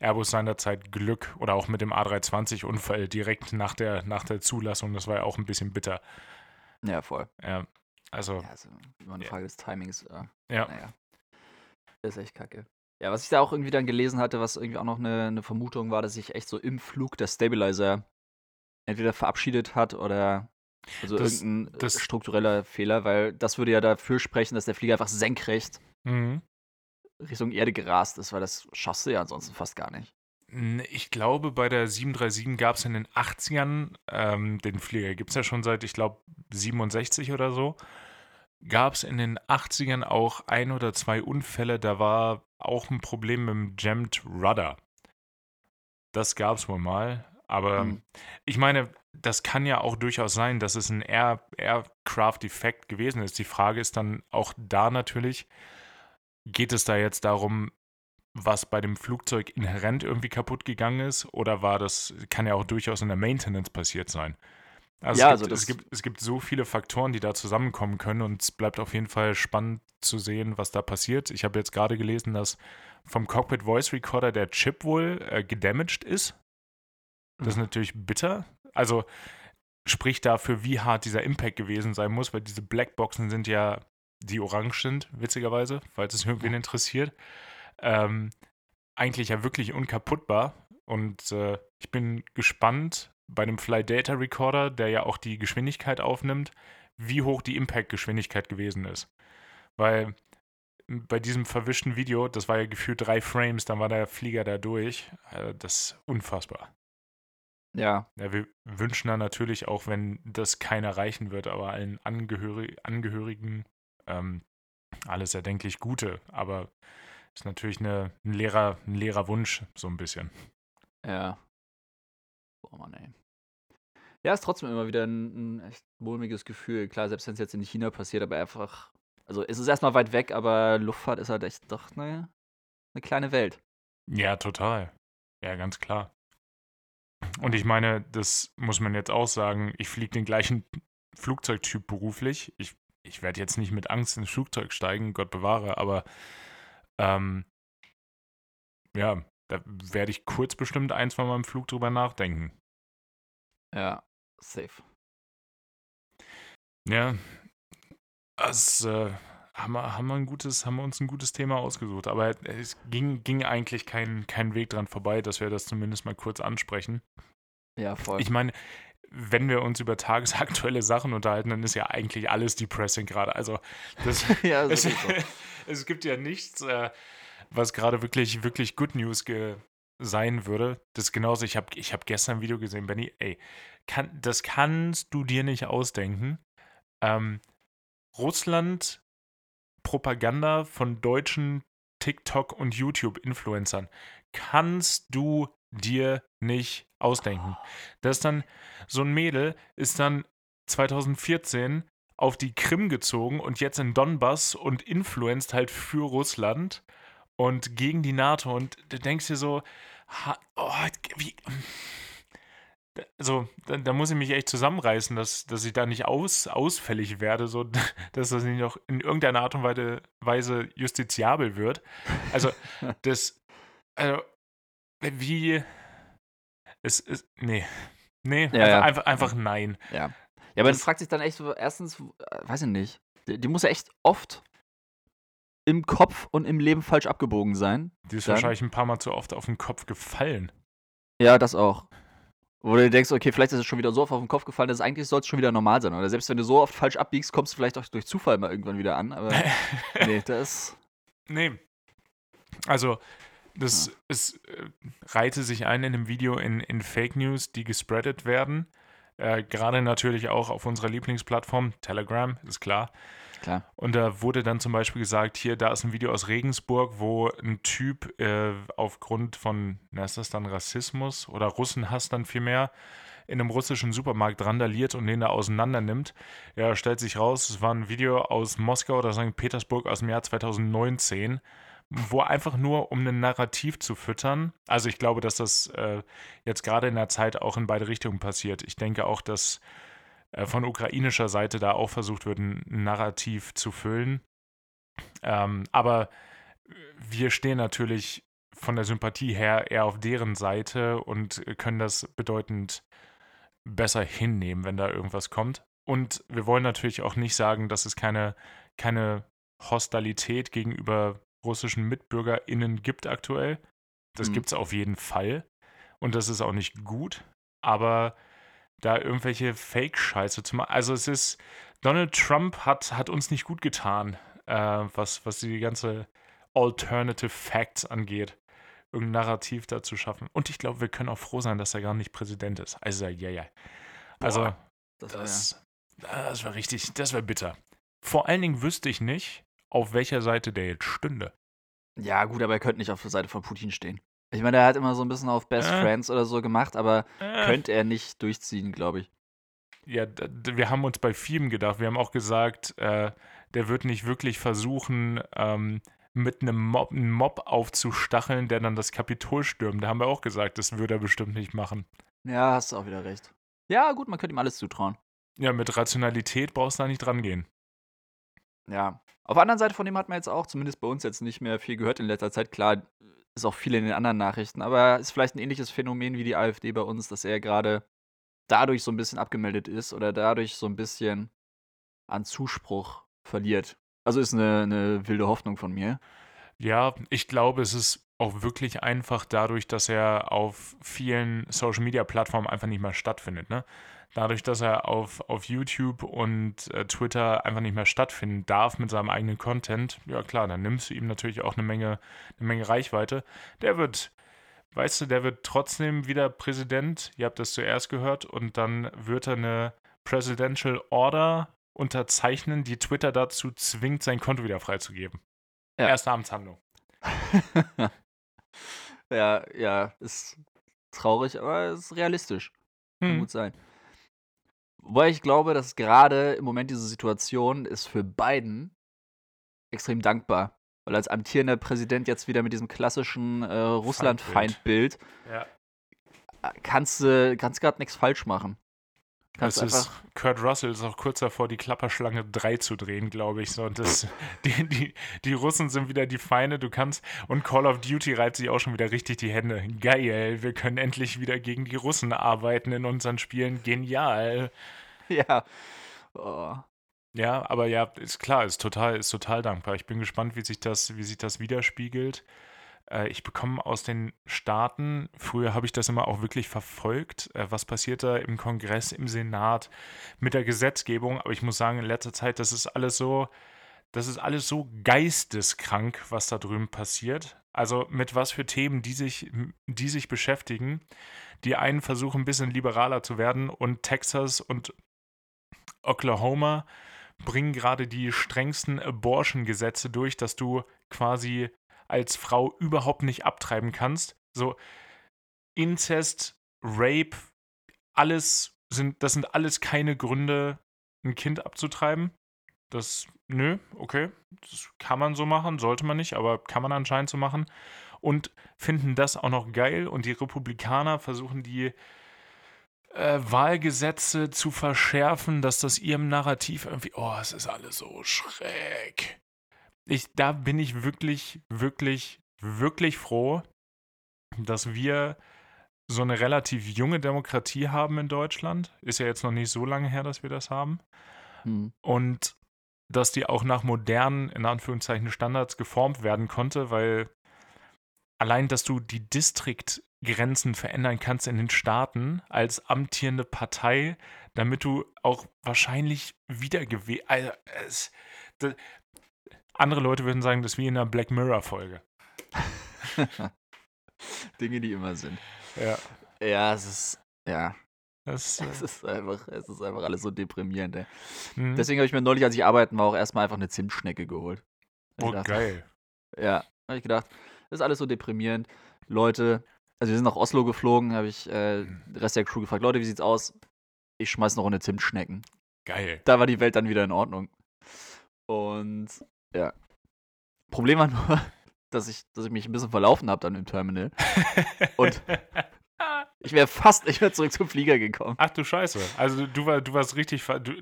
[SPEAKER 1] Airbus seinerzeit Glück oder auch mit dem A320-Unfall direkt nach der, nach der Zulassung. Das war ja auch ein bisschen bitter.
[SPEAKER 2] Ja, voll.
[SPEAKER 1] Ja, also,
[SPEAKER 2] Ja, also immer eine
[SPEAKER 1] Ja.
[SPEAKER 2] Frage des Timings. Äh,
[SPEAKER 1] ja.
[SPEAKER 2] naja. Das ist echt kacke. Ja, was ich da auch irgendwie dann gelesen hatte, was irgendwie auch noch eine, eine Vermutung war, dass sich echt so im Flug der Stabilizer entweder verabschiedet hat oder also
[SPEAKER 1] Das-
[SPEAKER 2] irgendein
[SPEAKER 1] das-
[SPEAKER 2] struktureller Fehler, weil das würde ja dafür sprechen, dass der Flieger einfach senkrecht
[SPEAKER 1] Mhm.
[SPEAKER 2] Richtung Erde gerast ist, weil das schaffst du ja ansonsten fast gar nicht.
[SPEAKER 1] Ich glaube, bei der 737 gab es in den 80ern, ähm, den Flieger gibt es ja schon seit, ich glaube, 67 oder so, gab es in den 80ern auch ein oder zwei Unfälle, da war auch ein Problem mit dem Jammed Rudder. Das gab es wohl mal, aber
[SPEAKER 2] Hm.
[SPEAKER 1] ich meine, das kann ja auch durchaus sein, dass es ein Air Aircraft-Defekt gewesen ist. Die Frage ist dann auch da natürlich, geht es da jetzt darum, was bei dem Flugzeug inhärent irgendwie kaputt gegangen ist oder war das, kann ja auch durchaus in der Maintenance passiert sein. Also,
[SPEAKER 2] Ja,
[SPEAKER 1] es,
[SPEAKER 2] also
[SPEAKER 1] gibt,
[SPEAKER 2] das-
[SPEAKER 1] es, gibt, es gibt so viele Faktoren, die da zusammenkommen können und es bleibt auf jeden Fall spannend zu sehen, was da passiert. Ich habe jetzt gerade gelesen, dass vom Cockpit Voice Recorder der Chip wohl äh, gedamaged ist. Das ist
[SPEAKER 2] Mhm.
[SPEAKER 1] natürlich bitter. Also spricht dafür, wie hart dieser Impact gewesen sein muss, weil diese Blackboxen sind ja, die orange sind, witzigerweise, falls es irgendwen interessiert. Ähm, eigentlich ja wirklich unkaputtbar. Und äh, ich bin gespannt bei dem Fly Data Recorder, der ja auch die Geschwindigkeit aufnimmt, wie hoch die Impact-Geschwindigkeit gewesen ist. Weil bei diesem verwischten Video, das war ja gefühlt drei Frames, dann war der Flieger da durch. Äh, das ist unfassbar.
[SPEAKER 2] Ja,
[SPEAKER 1] Ja, wir wünschen da natürlich auch, wenn das keiner erreichen wird, aber allen Angehöri Angehörigen ähm, alles erdenklich Gute. Aber ist natürlich eine, ein, leerer, ein leerer Wunsch, so ein bisschen.
[SPEAKER 2] ja. Boah, Mann, ey. Ja, ist trotzdem immer wieder ein, ein echt mulmiges Gefühl. Klar, selbst wenn es jetzt in China passiert, aber einfach. Also, es ist erstmal weit weg, aber Luftfahrt ist halt echt doch eine, eine kleine Welt.
[SPEAKER 1] Ja, total. Ja, ganz klar. Und ich meine, das muss man jetzt auch sagen, ich fliege den gleichen Flugzeugtyp beruflich. Ich, ich werde jetzt nicht mit Angst ins Flugzeug steigen, Gott bewahre, aber ähm, ja, da werde ich kurz bestimmt ein, zwei Mal im Flug drüber nachdenken.
[SPEAKER 2] Ja, safe.
[SPEAKER 1] Ja, das äh, haben, wir, haben, wir ein gutes, haben wir uns ein gutes Thema ausgesucht. Aber es ging, ging eigentlich kein, kein Weg dran vorbei, dass wir das zumindest mal kurz ansprechen.
[SPEAKER 2] Ja, voll.
[SPEAKER 1] Ich meine, wenn wir uns über tagesaktuelle Sachen unterhalten, dann ist ja eigentlich alles depressing gerade. Also das,
[SPEAKER 2] ja,
[SPEAKER 1] es, es gibt ja nichts, äh, was gerade wirklich, wirklich Good News sein würde. Das ist genauso, ich habe ich hab gestern ein Video gesehen, Benny, ey, kann, das kannst du dir nicht ausdenken. Ähm, Russland Propaganda von deutschen TikTok- und YouTube-Influencern kannst du dir nicht ausdenken. Das ist dann, so ein Mädel ist dann 2014 auf die Krim gezogen und jetzt in Donbass und influenzt halt für Russland und gegen die NATO und du denkst dir so, oh, wie, also da, da, muss ich mich echt zusammenreißen, dass, dass ich da nicht aus, ausfällig werde, so dass das nicht noch in irgendeiner Art und Weise, justiziabel wird. Also das, also wie, es ist, nee, nee,
[SPEAKER 2] Ja,
[SPEAKER 1] einfach,
[SPEAKER 2] ja.
[SPEAKER 1] einfach, einfach nein.
[SPEAKER 2] Ja. Ja, aber
[SPEAKER 1] Das-
[SPEAKER 2] man fragt sich dann echt, so, erstens, äh, weiß ich nicht, die, die muss ja echt oft im Kopf und im Leben falsch abgebogen sein.
[SPEAKER 1] Die ist
[SPEAKER 2] Dann-
[SPEAKER 1] wahrscheinlich ein paar Mal zu oft auf den Kopf gefallen.
[SPEAKER 2] Ja, das auch. Wo du denkst, okay, vielleicht ist es schon wieder so oft auf den Kopf gefallen, dass es eigentlich soll es schon wieder normal sein. Oder selbst wenn du so oft falsch abbiegst, kommst du vielleicht auch durch Zufall mal irgendwann wieder an. Aber nee, das
[SPEAKER 1] Nee. Also, das es äh, reihte sich ein in einem Video in, in Fake News, die gespreadet werden. Äh, Gerade natürlich auch auf unserer Lieblingsplattform, Telegram, ist klar.
[SPEAKER 2] Klar.
[SPEAKER 1] Und da wurde dann zum Beispiel gesagt, hier, da ist ein Video aus Regensburg, wo ein Typ äh, aufgrund von, na, ist das dann Rassismus oder Russenhass dann vielmehr, in einem russischen Supermarkt randaliert und den da auseinander nimmt. Ja, stellt sich raus, es war ein Video aus Moskau oder St. Petersburg aus dem Jahr 2019, wo einfach nur, um ein Narrativ zu füttern, also ich glaube, dass das äh, jetzt gerade in der Zeit auch in beide Richtungen passiert. Ich denke auch, dass von ukrainischer Seite da auch versucht wird, ein Narrativ zu füllen. Ähm, aber wir stehen natürlich von der Sympathie her eher auf deren Seite und können das bedeutend besser hinnehmen, wenn da irgendwas kommt. Und wir wollen natürlich auch nicht sagen, dass es keine, keine Hostalität gegenüber russischen MitbürgerInnen gibt aktuell. Das
[SPEAKER 2] Mhm.
[SPEAKER 1] gibt es auf jeden Fall. Und das ist auch nicht gut. Aber da irgendwelche Fake-Scheiße zu machen. Also es ist, Donald Trump hat, hat uns nicht gut getan, äh, was, was die ganze Alternative Facts angeht. Irgendein Narrativ dazu schaffen. Und ich glaube, wir können auch froh sein, dass er gar nicht Präsident ist. Also, ja, ja. Also,
[SPEAKER 2] Boah, Das, war ja-
[SPEAKER 1] das, das war richtig, das war bitter. Vor allen Dingen wüsste ich nicht, auf welcher Seite der jetzt stünde.
[SPEAKER 2] ja, gut, aber er könnte nicht auf der Seite von Putin stehen. Ich meine, er hat immer so ein bisschen auf Best
[SPEAKER 1] Äh.
[SPEAKER 2] Friends oder so gemacht, aber
[SPEAKER 1] Äh,
[SPEAKER 2] könnte er nicht durchziehen, glaube ich.
[SPEAKER 1] Ja, wir haben uns bei vielem gedacht. Wir haben auch gesagt, äh, der wird nicht wirklich versuchen, ähm, mit einem Mob, einen Mob aufzustacheln, der dann das Kapitol stürmt. Da haben wir auch gesagt, das würde er bestimmt nicht machen.
[SPEAKER 2] Ja, hast du auch wieder recht. Ja, gut, man könnte ihm alles zutrauen.
[SPEAKER 1] Ja, mit Rationalität brauchst du da nicht dran gehen.
[SPEAKER 2] Ja. Auf der anderen Seite von dem hat man jetzt auch, zumindest bei uns jetzt nicht mehr viel gehört in letzter Zeit. Klar, ist auch viel in den anderen Nachrichten, aber ist vielleicht ein ähnliches Phänomen wie die AfD bei uns, dass er gerade dadurch so ein bisschen abgemeldet ist oder dadurch so ein bisschen an Zuspruch verliert. Also ist eine, eine wilde Hoffnung von mir.
[SPEAKER 1] Ja, ich glaube, es ist auch wirklich einfach dadurch, dass er auf vielen Social-Media-Plattformen einfach nicht mehr stattfindet. Ne? Dadurch, dass er auf, auf YouTube und äh, Twitter einfach nicht mehr stattfinden darf mit seinem eigenen Content, ja klar, dann nimmst du ihm natürlich auch eine Menge, eine Menge Reichweite. Der wird, weißt du, der wird trotzdem wieder Präsident. Ihr habt das zuerst gehört und dann wird er eine Presidential Order unterzeichnen, die Twitter dazu zwingt, sein Konto wieder freizugeben.
[SPEAKER 2] Ja.
[SPEAKER 1] Erste Amtshandlung.
[SPEAKER 2] ja, ja, ist traurig, aber ist realistisch. Kann
[SPEAKER 1] Hm.
[SPEAKER 2] gut sein. Wobei ich glaube, dass gerade im Moment diese Situation ist für Biden extrem dankbar. Weil als amtierender Präsident jetzt wieder mit diesem klassischen äh, Russland-Feindbild
[SPEAKER 1] Ja.
[SPEAKER 2] äh, kannst du kannst gerade nichts falsch machen. Kannst
[SPEAKER 1] Das ist. Kurt Russell ist auch kurz davor, die Klapperschlange 3 zu drehen, glaube ich. So, und das, die, die, die Russen sind wieder die Feinde. Du kannst. Und Call of Duty reibt sich auch schon wieder richtig die Hände. Geil, wir können endlich wieder gegen die Russen arbeiten in unseren Spielen. Genial.
[SPEAKER 2] Ja. Oh.
[SPEAKER 1] Ja, aber ja, ist klar, ist total, ist total dankbar. Ich bin gespannt, wie sich das, wie sich das widerspiegelt. Äh, ich bekomme aus den Staaten, früher habe ich das immer auch wirklich verfolgt, äh, was passiert da im Kongress, im Senat mit der Gesetzgebung, aber ich muss sagen, in letzter Zeit, das ist alles so, das ist alles so geisteskrank, was da drüben passiert. Also mit was für Themen die sich, die sich beschäftigen. Die einen versuchen ein bisschen liberaler zu werden und Texas und Oklahoma bringen gerade die strengsten Abortion-Gesetze durch, dass du quasi als Frau überhaupt nicht abtreiben kannst. So Inzest, Rape, alles sind, das sind alles keine Gründe, ein Kind abzutreiben. Das, nö, okay, das kann man so machen, sollte man nicht, aber kann man anscheinend so machen. Und finden das auch noch geil und die Republikaner versuchen die äh, Wahlgesetze zu verschärfen, dass das ihrem Narrativ irgendwie, oh, es ist alles so schräg. Ich, da bin ich wirklich, wirklich, wirklich froh, dass wir so eine relativ junge Demokratie haben in Deutschland. Ist ja jetzt noch nicht so lange her, dass wir das haben.
[SPEAKER 2] Hm.
[SPEAKER 1] Und dass die auch nach modernen, in Anführungszeichen, Standards geformt werden konnte, weil allein, dass du die Distriktgrenzen verändern kannst in den Staaten als amtierende Partei, damit du auch wahrscheinlich wiedergewählt. Also, es, andere Leute würden sagen, das ist wie in einer Black Mirror-Folge.
[SPEAKER 2] Dinge, die immer sind.
[SPEAKER 1] Ja.
[SPEAKER 2] Ja, es ist. Ja,
[SPEAKER 1] Das,
[SPEAKER 2] es
[SPEAKER 1] äh,
[SPEAKER 2] ist einfach, es ist einfach alles so deprimierend, ey.
[SPEAKER 1] hm.
[SPEAKER 2] Deswegen habe ich mir neulich, als ich arbeiten war, auch erstmal einfach eine Zimtschnecke geholt.
[SPEAKER 1] Oh,
[SPEAKER 2] gedacht,
[SPEAKER 1] geil.
[SPEAKER 2] Ja, habe ich gedacht, das ist alles so deprimierend. Leute, also wir sind nach Oslo geflogen, habe ich äh, den Rest der Crew gefragt, Leute, wie sieht's aus? Ich schmeiß noch eine Zimtschnecken.
[SPEAKER 1] Geil.
[SPEAKER 2] Da war die Welt dann wieder in Ordnung. Und ja. Problem war nur, dass ich, dass ich mich ein bisschen verlaufen habe dann im Terminal. Und ich wäre fast nicht mehr zurück zum Flieger gekommen.
[SPEAKER 1] Ach du Scheiße. Also du, war, du warst richtig, du,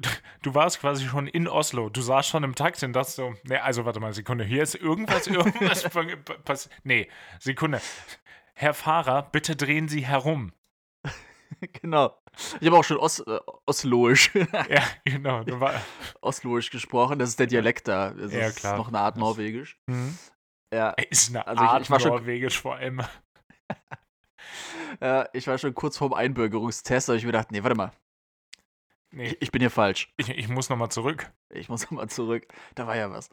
[SPEAKER 1] du warst quasi schon in Oslo. Du saßt schon im Taxi und dachtest so, nee, also warte mal, Sekunde, hier ist irgendwas, irgendwas passiert. Nee, Sekunde. Herr Fahrer, bitte drehen Sie herum.
[SPEAKER 2] genau. Ich habe auch schon Os äh, Osloisch,
[SPEAKER 1] Ja, genau.
[SPEAKER 2] Osloisch gesprochen. Das ist der Dialekt da. Das
[SPEAKER 1] Ja,
[SPEAKER 2] ist
[SPEAKER 1] klar.
[SPEAKER 2] noch eine Art Norwegisch.
[SPEAKER 1] hm?
[SPEAKER 2] Ja,
[SPEAKER 1] ist eine
[SPEAKER 2] Also ich-
[SPEAKER 1] Art
[SPEAKER 2] ich war schon-
[SPEAKER 1] Norwegisch vor allem.
[SPEAKER 2] ja, ich war schon kurz vorm Einbürgerungstest, aber ich mir gedacht, nee, warte mal,
[SPEAKER 1] Nee,
[SPEAKER 2] ich, ich bin hier falsch.
[SPEAKER 1] ich, ich muss nochmal zurück.
[SPEAKER 2] Ich muss mal zurück. Da war ja was.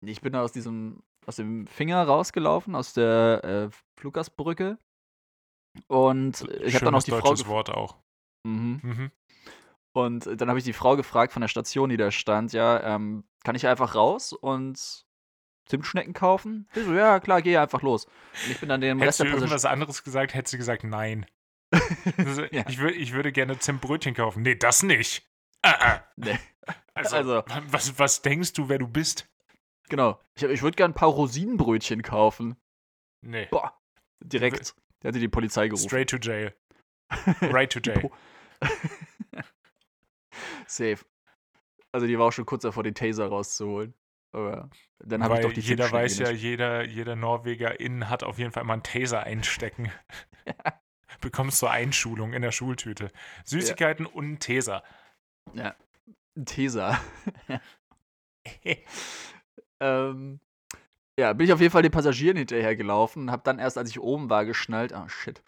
[SPEAKER 2] Ich bin da aus diesem, aus dem Finger rausgelaufen, aus der äh, Fluggastbrücke. Und ich habe dann
[SPEAKER 1] Schönes
[SPEAKER 2] die Frau.
[SPEAKER 1] Wort auch.
[SPEAKER 2] Mhm.
[SPEAKER 1] Mhm.
[SPEAKER 2] Und dann habe ich die Frau gefragt von der Station, die da stand, ja, ähm, kann ich einfach raus und Zimtschnecken kaufen? Ich so, ja, klar, geh einfach los. Und ich bin dann dem
[SPEAKER 1] Hättest
[SPEAKER 2] Rest
[SPEAKER 1] du
[SPEAKER 2] der Passagiere.
[SPEAKER 1] irgendwas anderes gesagt, hättest du gesagt, nein. Also,
[SPEAKER 2] Ja.
[SPEAKER 1] ich, würd, ich würde gerne Zimtbrötchen kaufen. Nee, das nicht. Ah, ah.
[SPEAKER 2] Nee.
[SPEAKER 1] Also,
[SPEAKER 2] Also-
[SPEAKER 1] was, was denkst du, wer du bist?
[SPEAKER 2] Genau. Ich, ich würde gern ein paar Rosinenbrötchen kaufen.
[SPEAKER 1] Nee.
[SPEAKER 2] Boah. Direkt. Der hatte die Polizei gerufen.
[SPEAKER 1] Straight to jail. Right to jail.
[SPEAKER 2] Safe. Also die war auch schon kurz davor, den Taser rauszuholen. Aber dann habe ich doch die
[SPEAKER 1] jeder
[SPEAKER 2] Zimtschnecken
[SPEAKER 1] weiß ja, jeder, jeder Norwegerin hat auf jeden Fall mal einen Taser einstecken. Bekommst du Einschulung in der Schultüte. Süßigkeiten und einen Taser.
[SPEAKER 2] Ja. Ein Taser. ähm, ja, bin ich auf jeden Fall den Passagieren hinterhergelaufen, habe dann erst, als ich oben war, geschnallt, ah shit.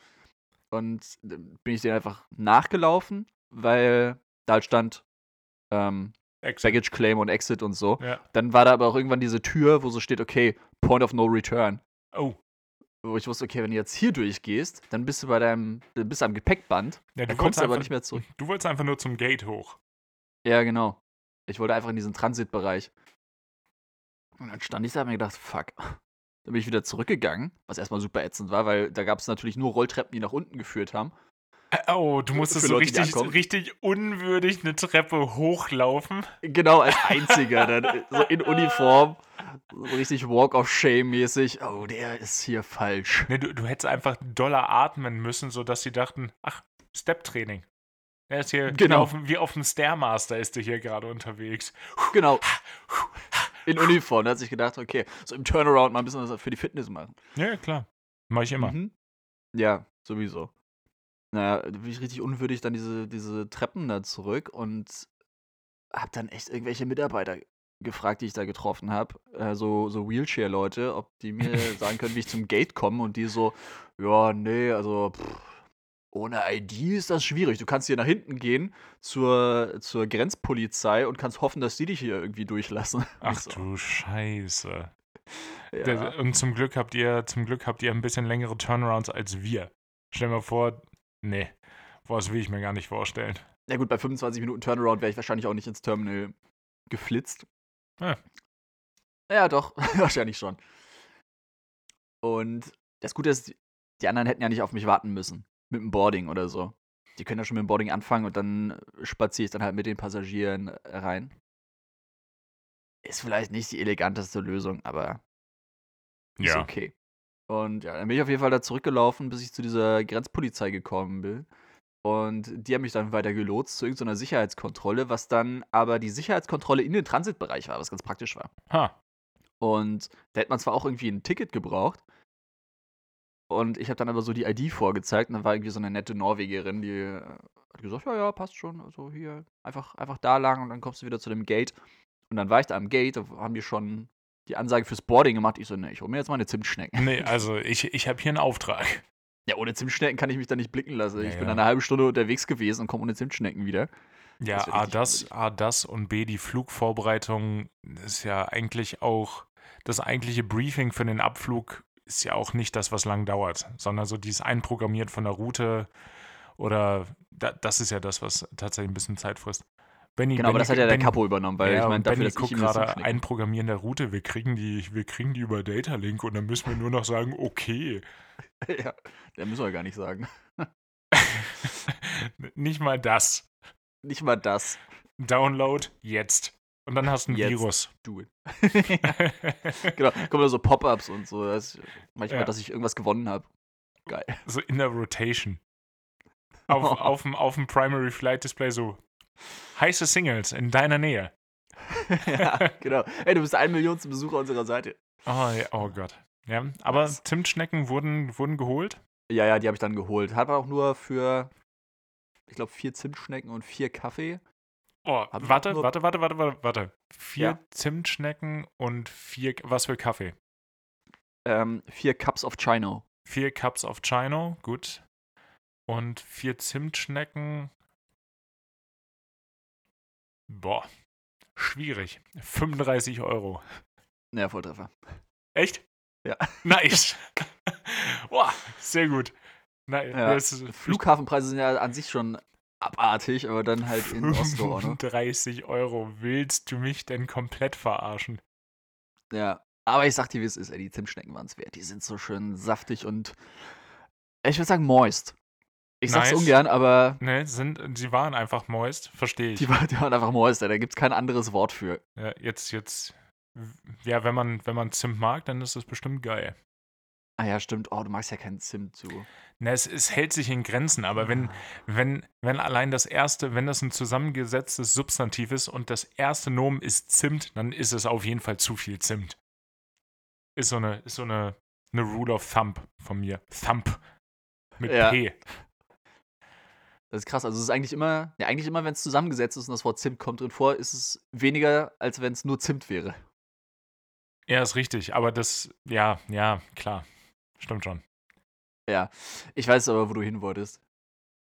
[SPEAKER 2] Und dann bin ich denen einfach nachgelaufen, weil da halt stand ähm,
[SPEAKER 1] Exit.
[SPEAKER 2] Baggage Claim und Exit und so.
[SPEAKER 1] Ja.
[SPEAKER 2] Dann war da aber auch irgendwann diese Tür, wo so steht, okay, Point of No Return.
[SPEAKER 1] Oh,
[SPEAKER 2] Wo ich wusste, okay, wenn du jetzt hier durchgehst, dann bist du bei deinem, bist am Gepäckband,
[SPEAKER 1] ja,
[SPEAKER 2] dann kommst du aber
[SPEAKER 1] einfach,
[SPEAKER 2] nicht mehr zurück.
[SPEAKER 1] Du wolltest einfach nur zum Gate hoch.
[SPEAKER 2] Ja, genau. Ich wollte einfach in diesen Transitbereich. Und dann stand ich da und hab mir gedacht, fuck. Dann bin ich wieder zurückgegangen, was erstmal super ätzend war, weil da gab es natürlich nur Rolltreppen, die nach unten geführt haben.
[SPEAKER 1] Äh, Oh, du musstest so
[SPEAKER 2] Leute,
[SPEAKER 1] richtig, richtig unwürdig eine Treppe hochlaufen.
[SPEAKER 2] Genau, als einziger, dann so in Uniform, so richtig Walk of Shame mäßig. Oh, der ist hier falsch.
[SPEAKER 1] Nee, du, du hättest einfach doller atmen müssen, sodass sie dachten, ach, Step-Training. Er ist hier
[SPEAKER 2] Genau.
[SPEAKER 1] wie, auf, dem- wie auf dem Stairmaster ist der hier gerade unterwegs.
[SPEAKER 2] Genau. In Uniform. Da hat sich gedacht, okay, so im Turnaround mal ein bisschen was für die Fitness machen.
[SPEAKER 1] Ja, klar. Mach ich immer.
[SPEAKER 2] Mhm. Ja, sowieso. Naja, da bin ich richtig unwürdig dann diese, diese Treppen da zurück und hab dann echt irgendwelche Mitarbeiter gefragt, die ich da getroffen habe, äh, so, so Wheelchair-Leute, ob die mir sagen können, wie ich zum Gate komme und die so, ja, nee, also pff, ohne ID ist das schwierig. Du kannst hier nach hinten gehen zur, zur Grenzpolizei und kannst hoffen, dass die dich hier irgendwie durchlassen.
[SPEAKER 1] Ach
[SPEAKER 2] so,
[SPEAKER 1] du Scheiße.
[SPEAKER 2] ja.
[SPEAKER 1] Und zum Glück habt ihr, zum Glück habt ihr ein bisschen längere Turnarounds als wir. Stell dir mal vor, nee, boah, das will ich mir gar nicht vorstellen.
[SPEAKER 2] Ja gut, bei 25 Minuten Turnaround wäre ich wahrscheinlich auch nicht ins Terminal geflitzt.
[SPEAKER 1] Ja.
[SPEAKER 2] Ja, doch, wahrscheinlich schon. Und das Gute ist, die anderen hätten ja nicht auf mich warten müssen. Mit dem Boarding oder so. Die können ja schon mit dem Boarding anfangen und dann spaziere ich dann halt mit den Passagieren rein. Ist vielleicht nicht die eleganteste Lösung, aber ist
[SPEAKER 1] Ja.
[SPEAKER 2] okay. Und ja, dann bin ich auf jeden Fall da zurückgelaufen, bis ich zu dieser Grenzpolizei gekommen bin. Und die haben mich dann weiter gelotst zu irgendeiner Sicherheitskontrolle, was dann aber die Sicherheitskontrolle in den Transitbereich war, was ganz praktisch war.
[SPEAKER 1] Ha.
[SPEAKER 2] Und da hätte man zwar auch irgendwie ein Ticket gebraucht. Und ich habe dann aber so die ID vorgezeigt und dann war irgendwie so eine nette Norwegerin, die äh, hat gesagt, ja, ja, passt schon. Also hier einfach, einfach da lang und dann kommst du wieder zu dem Gate. Und dann war ich da am Gate, da haben die schon die Ansage fürs Boarding gemacht. Ich so, ne, ich hole mir jetzt mal eine Zimtschnecken.
[SPEAKER 1] Nee, also ich, ich habe hier einen Auftrag.
[SPEAKER 2] Ja, ohne Zimtschnecken kann ich mich da nicht blicken lassen.
[SPEAKER 1] Ja,
[SPEAKER 2] ich bin
[SPEAKER 1] ja.
[SPEAKER 2] eine halbe Stunde unterwegs gewesen und komme ohne Zimtschnecken wieder.
[SPEAKER 1] Ja,
[SPEAKER 2] Das
[SPEAKER 1] A, das. A, das und B, die Flugvorbereitung ist ja eigentlich auch, das eigentliche Briefing für den Abflug ist ja auch nicht das, was lang dauert, sondern so dieses Einprogrammiert von der Route oder da, das ist ja das, was tatsächlich ein bisschen Zeit frisst. Benny,
[SPEAKER 2] Genau, aber
[SPEAKER 1] Benny-
[SPEAKER 2] das hat ja der
[SPEAKER 1] Benny-
[SPEAKER 2] Capo übernommen, weil
[SPEAKER 1] ja,
[SPEAKER 2] ich meine, dafür,
[SPEAKER 1] Benny
[SPEAKER 2] dass ich
[SPEAKER 1] guckt gerade
[SPEAKER 2] Zimtschnecken-
[SPEAKER 1] Einprogrammieren der Route, wir kriegen die, wir kriegen die über Datalink und dann müssen wir nur noch sagen, okay.
[SPEAKER 2] ja, der müssen wir gar nicht sagen.
[SPEAKER 1] nicht mal das.
[SPEAKER 2] Nicht mal das.
[SPEAKER 1] Download jetzt. Und dann hast du ein
[SPEAKER 2] Jetzt.
[SPEAKER 1] Virus.
[SPEAKER 2] Do it. genau, kommen da so Pop-Ups und so. Das manchmal,
[SPEAKER 1] Ja.
[SPEAKER 2] dass ich irgendwas gewonnen habe. Geil.
[SPEAKER 1] so in der Rotation. Auf, auf, dem, auf dem Primary Flight Display so heiße Singles in deiner Nähe.
[SPEAKER 2] ja, genau. Ey, du bist ein Millionste Besucher unserer Seite.
[SPEAKER 1] Oh, ja, oh Gott. Ja, aber
[SPEAKER 2] Was?
[SPEAKER 1] Zimtschnecken wurden, wurden geholt.
[SPEAKER 2] Ja, ja, die habe ich dann geholt. Hat auch nur für, ich glaube, vier Zimtschnecken und vier Kaffee.
[SPEAKER 1] Oh, warte, warte, warte, warte, warte, warte. Vier
[SPEAKER 2] Ja.
[SPEAKER 1] Zimtschnecken und vier, was für Kaffee?
[SPEAKER 2] Ähm, vier Cups of Chino.
[SPEAKER 1] Vier Cups of Chino, gut. Und vier Zimtschnecken. Boah, schwierig. 35 Euro.
[SPEAKER 2] Ja, Volltreffer.
[SPEAKER 1] Echt?
[SPEAKER 2] Ja.
[SPEAKER 1] Nice. Boah, sehr gut. Na,
[SPEAKER 2] Ja,
[SPEAKER 1] das ist
[SPEAKER 2] Flughafenpreise sind ja an sich schon abartig, aber dann halt in noch.
[SPEAKER 1] 35 Euro. Willst du mich denn komplett verarschen?
[SPEAKER 2] Ja. Aber ich sag dir, wie es ist, ey, die Zimtschnecken waren es wert. Die sind so schön saftig und ich würde sagen moist. Ich sag's
[SPEAKER 1] Nice.
[SPEAKER 2] ungern, aber
[SPEAKER 1] Ne, sind, sie waren einfach moist, verstehe ich.
[SPEAKER 2] die, waren- die waren einfach moist, ey. da gibt's kein anderes Wort für.
[SPEAKER 1] Ja, jetzt, jetzt, ja, wenn man, wenn man Zimt mag, dann ist das bestimmt geil.
[SPEAKER 2] Ah ja, stimmt. Oh, du magst ja keinen Zimt so.
[SPEAKER 1] Na, es, es hält sich in Grenzen, aber wenn, wenn, wenn allein das erste, wenn das ein zusammengesetztes Substantiv ist und das erste Nomen ist Zimt, dann ist es auf jeden Fall zu viel Zimt. Ist so eine, ist so eine, eine Rule of Thumb von mir. Thumb. Mit
[SPEAKER 2] Ja.
[SPEAKER 1] P.
[SPEAKER 2] Das ist krass. Also es ist eigentlich immer, ja, eigentlich immer, wenn es zusammengesetzt ist und das Wort Zimt kommt drin vor, ist es weniger, als wenn es nur Zimt wäre.
[SPEAKER 1] Ja, ist richtig. Aber das, ja, ja, klar. Stimmt schon.
[SPEAKER 2] Ja. Ich weiß aber, wo du hin wolltest.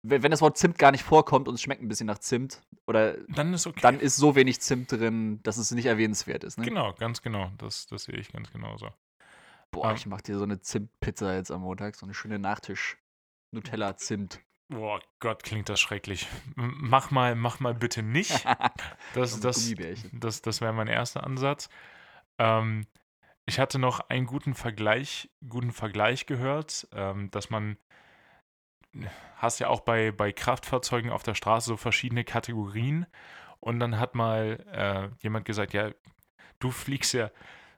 [SPEAKER 2] Wenn, das Wort Zimt gar nicht vorkommt und es schmeckt ein bisschen nach Zimt, oder
[SPEAKER 1] Dann ist okay.
[SPEAKER 2] dann ist so wenig Zimt drin, dass es nicht erwähnenswert ist. Ne?
[SPEAKER 1] Genau, ganz genau. Das, das sehe ich ganz genauso.
[SPEAKER 2] Boah,
[SPEAKER 1] Ähm.
[SPEAKER 2] ich mach dir so eine Zimtpizza jetzt am Montag, so eine schöne Nachtisch. Nutella Zimt.
[SPEAKER 1] Boah, Gott, klingt das schrecklich. Mach mal, mach mal bitte nicht. Das, das, das, das wäre mein erster Ansatz. Ähm, ich hatte noch einen guten Vergleich, guten Vergleich gehört, ähm, dass man hast ja auch bei, bei Kraftfahrzeugen auf der Straße so verschiedene Kategorien. Und dann hat mal äh, jemand gesagt, ja, du fliegst ja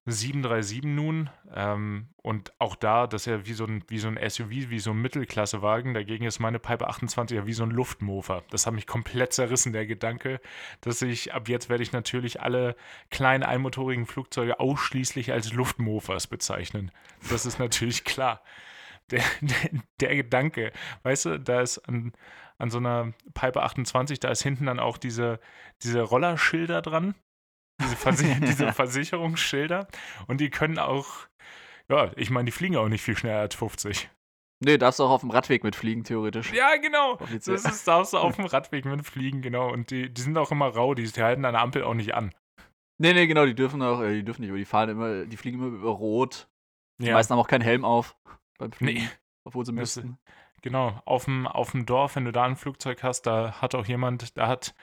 [SPEAKER 1] 737 nun ähm, und auch da, das ist ja wie so, ein, wie so ein SUV, wie so ein Mittelklassewagen. Dagegen ist meine Pipe 28 ja wie so ein Luftmofer. Das hat mich komplett zerrissen, der Gedanke, dass ich, ab jetzt werde ich natürlich alle kleinen einmotorigen Flugzeuge ausschließlich als Luftmofers bezeichnen. Das ist natürlich klar. Der, der, der Gedanke, weißt du, da ist an, an so einer Pipe 28, da ist hinten dann auch diese, diese Rollerschilder dran. Diese, Versi diese Versicherungsschilder. Und die können auch, ja, ich meine, die fliegen auch nicht viel schneller als 50.
[SPEAKER 2] Nee, darfst du auch auf dem Radweg mitfliegen, theoretisch.
[SPEAKER 1] Ja, genau.
[SPEAKER 2] Offiziell.
[SPEAKER 1] Das ist, darfst du auf dem Radweg mitfliegen, genau. Und die, die sind auch immer rau, die, die halten an der Ampel auch nicht an.
[SPEAKER 2] Nee, nee, genau, die dürfen auch, äh, die dürfen nicht, aber die fahren immer, die fliegen immer über Rot. Die
[SPEAKER 1] Ja,
[SPEAKER 2] meisten haben auch keinen Helm auf beim Fliegen,
[SPEAKER 1] nee,
[SPEAKER 2] obwohl sie müssten.
[SPEAKER 1] genau. Auf dem, auf dem Dorf, wenn du da ein Flugzeug hast, da hat auch jemand, da hat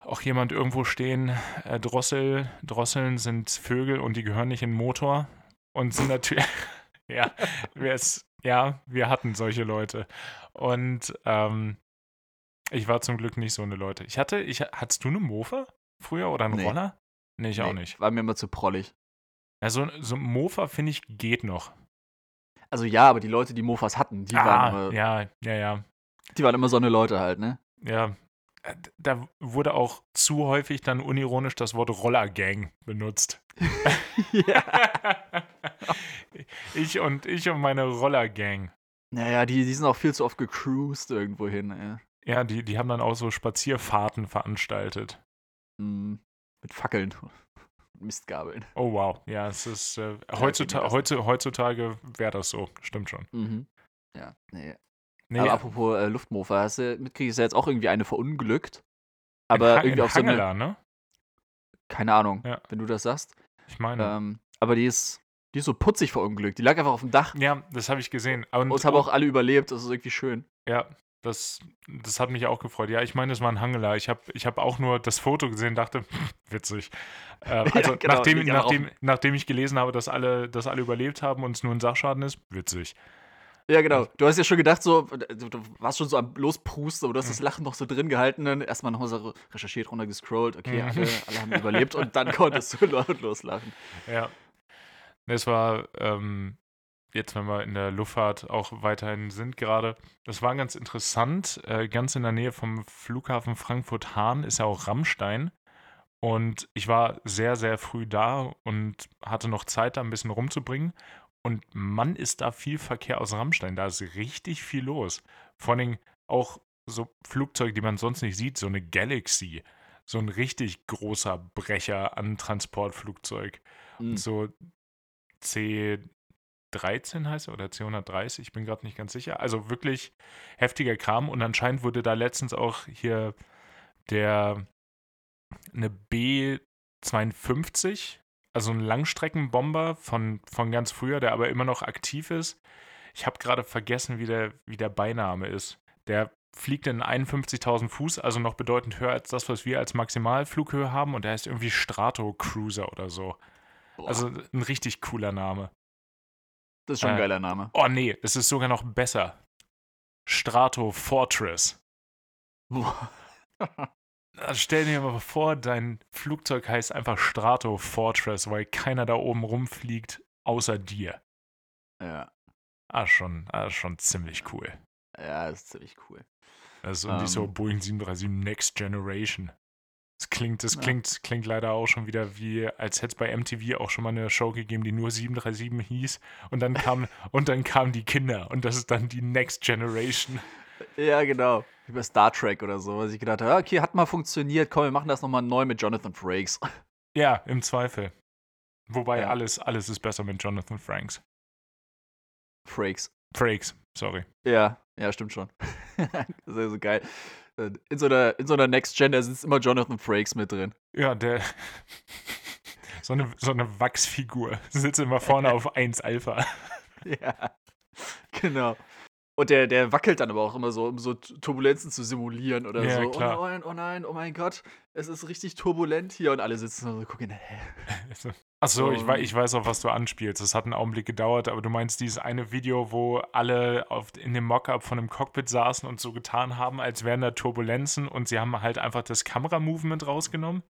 [SPEAKER 1] auch jemand irgendwo stehen, äh, Drossel, Drosseln sind Vögel und die gehören nicht in den Motor und sind natürlich, ja, ja, wir hatten solche Leute. Und ähm, ich war zum Glück nicht so eine Leute. Ich hatte, ich, hattest du eine Mofa früher oder einen
[SPEAKER 2] Nee.
[SPEAKER 1] Roller? Nee, ich auch
[SPEAKER 2] Nee,
[SPEAKER 1] nicht.
[SPEAKER 2] War mir immer zu prollig.
[SPEAKER 1] Ja, so, so ein Mofa, finde ich, geht noch.
[SPEAKER 2] Also ja, aber die Leute, die Mofas hatten, die, waren,
[SPEAKER 1] ah,
[SPEAKER 2] immer,
[SPEAKER 1] ja, ja, ja.
[SPEAKER 2] die waren immer so eine Leute halt, ne?
[SPEAKER 1] Ja, da wurde auch zu häufig dann unironisch das Wort Rollergang benutzt.
[SPEAKER 2] ja.
[SPEAKER 1] ich und ich und meine Rollergang.
[SPEAKER 2] Naja, die, die sind auch viel zu oft gecruised irgendwo hin, ey.
[SPEAKER 1] Ja, die, die haben dann auch so Spazierfahrten veranstaltet.
[SPEAKER 2] Mhm. Mit Fackeln. Mistgabeln.
[SPEAKER 1] Oh wow, ja, es ist äh, heutzutage, heutzutage wäre das so, stimmt schon.
[SPEAKER 2] Mhm. Ja, nee.
[SPEAKER 1] Nee,
[SPEAKER 2] aber apropos äh, Luftmofa, hast du mitgekriegt, ist ja jetzt auch irgendwie eine verunglückt.
[SPEAKER 1] in
[SPEAKER 2] Aber
[SPEAKER 1] Ha-
[SPEAKER 2] irgendwie
[SPEAKER 1] in
[SPEAKER 2] auf so eine,
[SPEAKER 1] Hangela, ne?
[SPEAKER 2] keine Ahnung,
[SPEAKER 1] Ja.
[SPEAKER 2] wenn du das sagst.
[SPEAKER 1] Ich meine.
[SPEAKER 2] Ähm, aber die ist, die ist so putzig verunglückt. Die lag einfach auf dem Dach
[SPEAKER 1] ja, das habe ich gesehen. Und,
[SPEAKER 2] und es haben auch alle überlebt. Das ist irgendwie schön.
[SPEAKER 1] Ja, das, das hat mich auch gefreut. Ja, ich meine, es war ein Hangela. Ich habe ich hab auch nur das Foto gesehen, dachte, witzig. Äh, also
[SPEAKER 2] genau,
[SPEAKER 1] nachdem, nachdem, nachdem ich gelesen habe, dass alle, dass alle überlebt haben und es nur ein Sachschaden ist, witzig.
[SPEAKER 2] Ja, genau. Du hast ja schon gedacht, so, du, warst schon so am Losprusten, aber du hast das Lachen noch so drin gehalten. Dann erstmal nochmal so recherchiert, runtergescrollt. Okay,
[SPEAKER 1] Mhm.
[SPEAKER 2] alle, alle haben überlebt und dann konntest du laut loslachen.
[SPEAKER 1] Ja. Es war ähm, jetzt, wenn wir in der Luftfahrt auch weiterhin sind gerade, das war ganz interessant. Äh, ganz in der Nähe vom Flughafen Frankfurt-Hahn ist ja auch Rammstein. Und ich war sehr, sehr früh da und hatte noch Zeit, da ein bisschen rumzubringen. Und Mann, ist da viel Verkehr aus Rammstein. Da ist richtig viel los. Vor allem auch so Flugzeuge, die man sonst nicht sieht, so eine Galaxy. So ein richtig großer Brecher an Transportflugzeug.
[SPEAKER 2] Mhm.
[SPEAKER 1] So C13 heißt er oder C130, ich bin gerade nicht ganz sicher. Also wirklich heftiger Kram und anscheinend wurde da letztens auch hier der eine B52, also ein Langstreckenbomber von, von ganz früher, der aber immer noch aktiv ist. Ich habe gerade vergessen, wie der, wie der Beiname ist. Der fliegt in 51.000 Fuß, also noch bedeutend höher als das, was wir als Maximalflughöhe haben und der heißt irgendwie Strato Cruiser oder so.
[SPEAKER 2] Boah,
[SPEAKER 1] Also ein richtig cooler Name.
[SPEAKER 2] das ist schon ein
[SPEAKER 1] äh,
[SPEAKER 2] geiler Name.
[SPEAKER 1] Oh nee, es ist sogar noch besser. Strato Fortress.
[SPEAKER 2] Boah.
[SPEAKER 1] Also stell dir mal vor, dein Flugzeug heißt einfach Strato Fortress, weil keiner da oben rumfliegt außer dir.
[SPEAKER 2] Ja.
[SPEAKER 1] Ah, schon, ah, schon ziemlich cool.
[SPEAKER 2] Ja, ist ziemlich cool.
[SPEAKER 1] Das ist irgendwie so
[SPEAKER 2] Ähm.
[SPEAKER 1] Boeing 737 Next Generation. Das klingt, das
[SPEAKER 2] Ja.
[SPEAKER 1] klingt, klingt leider auch schon wieder wie, als hätte es bei MTV auch schon mal eine Show gegeben, die nur 737 hieß. Und dann kam, und dann kamen die Kinder und das ist dann die Next Generation.
[SPEAKER 2] Ja, genau. Wie bei Star Trek oder so, was ich gedacht habe, okay, hat mal funktioniert, komm, wir machen das nochmal neu mit Jonathan Frakes.
[SPEAKER 1] Ja, im Zweifel. Wobei
[SPEAKER 2] Ja.
[SPEAKER 1] alles, alles ist besser mit Jonathan Franks.
[SPEAKER 2] Frakes.
[SPEAKER 1] Frakes, sorry.
[SPEAKER 2] Ja, ja, stimmt schon. das ist ja so geil. In so einer, in so einer Next Gen, da sitzt immer Jonathan Frakes mit drin.
[SPEAKER 1] Ja, der. so, eine, so eine Wachsfigur. Sitzt immer vorne auf 1 Alpha.
[SPEAKER 2] Ja, genau. Und der, der wackelt dann aber auch immer so, um so Turbulenzen zu simulieren oder
[SPEAKER 1] Ja,
[SPEAKER 2] so.
[SPEAKER 1] klar.
[SPEAKER 2] Oh nein, oh nein, oh mein Gott, es ist richtig turbulent hier und alle sitzen so und gucken, hä?
[SPEAKER 1] Achso, ich, wei ich weiß auch, was du anspielst. Das hat einen Augenblick gedauert, aber du meinst dieses eine Video, wo alle auf, in dem Mockup von einem Cockpit saßen und so getan haben, als wären da Turbulenzen und sie haben halt einfach das Kameramovement rausgenommen?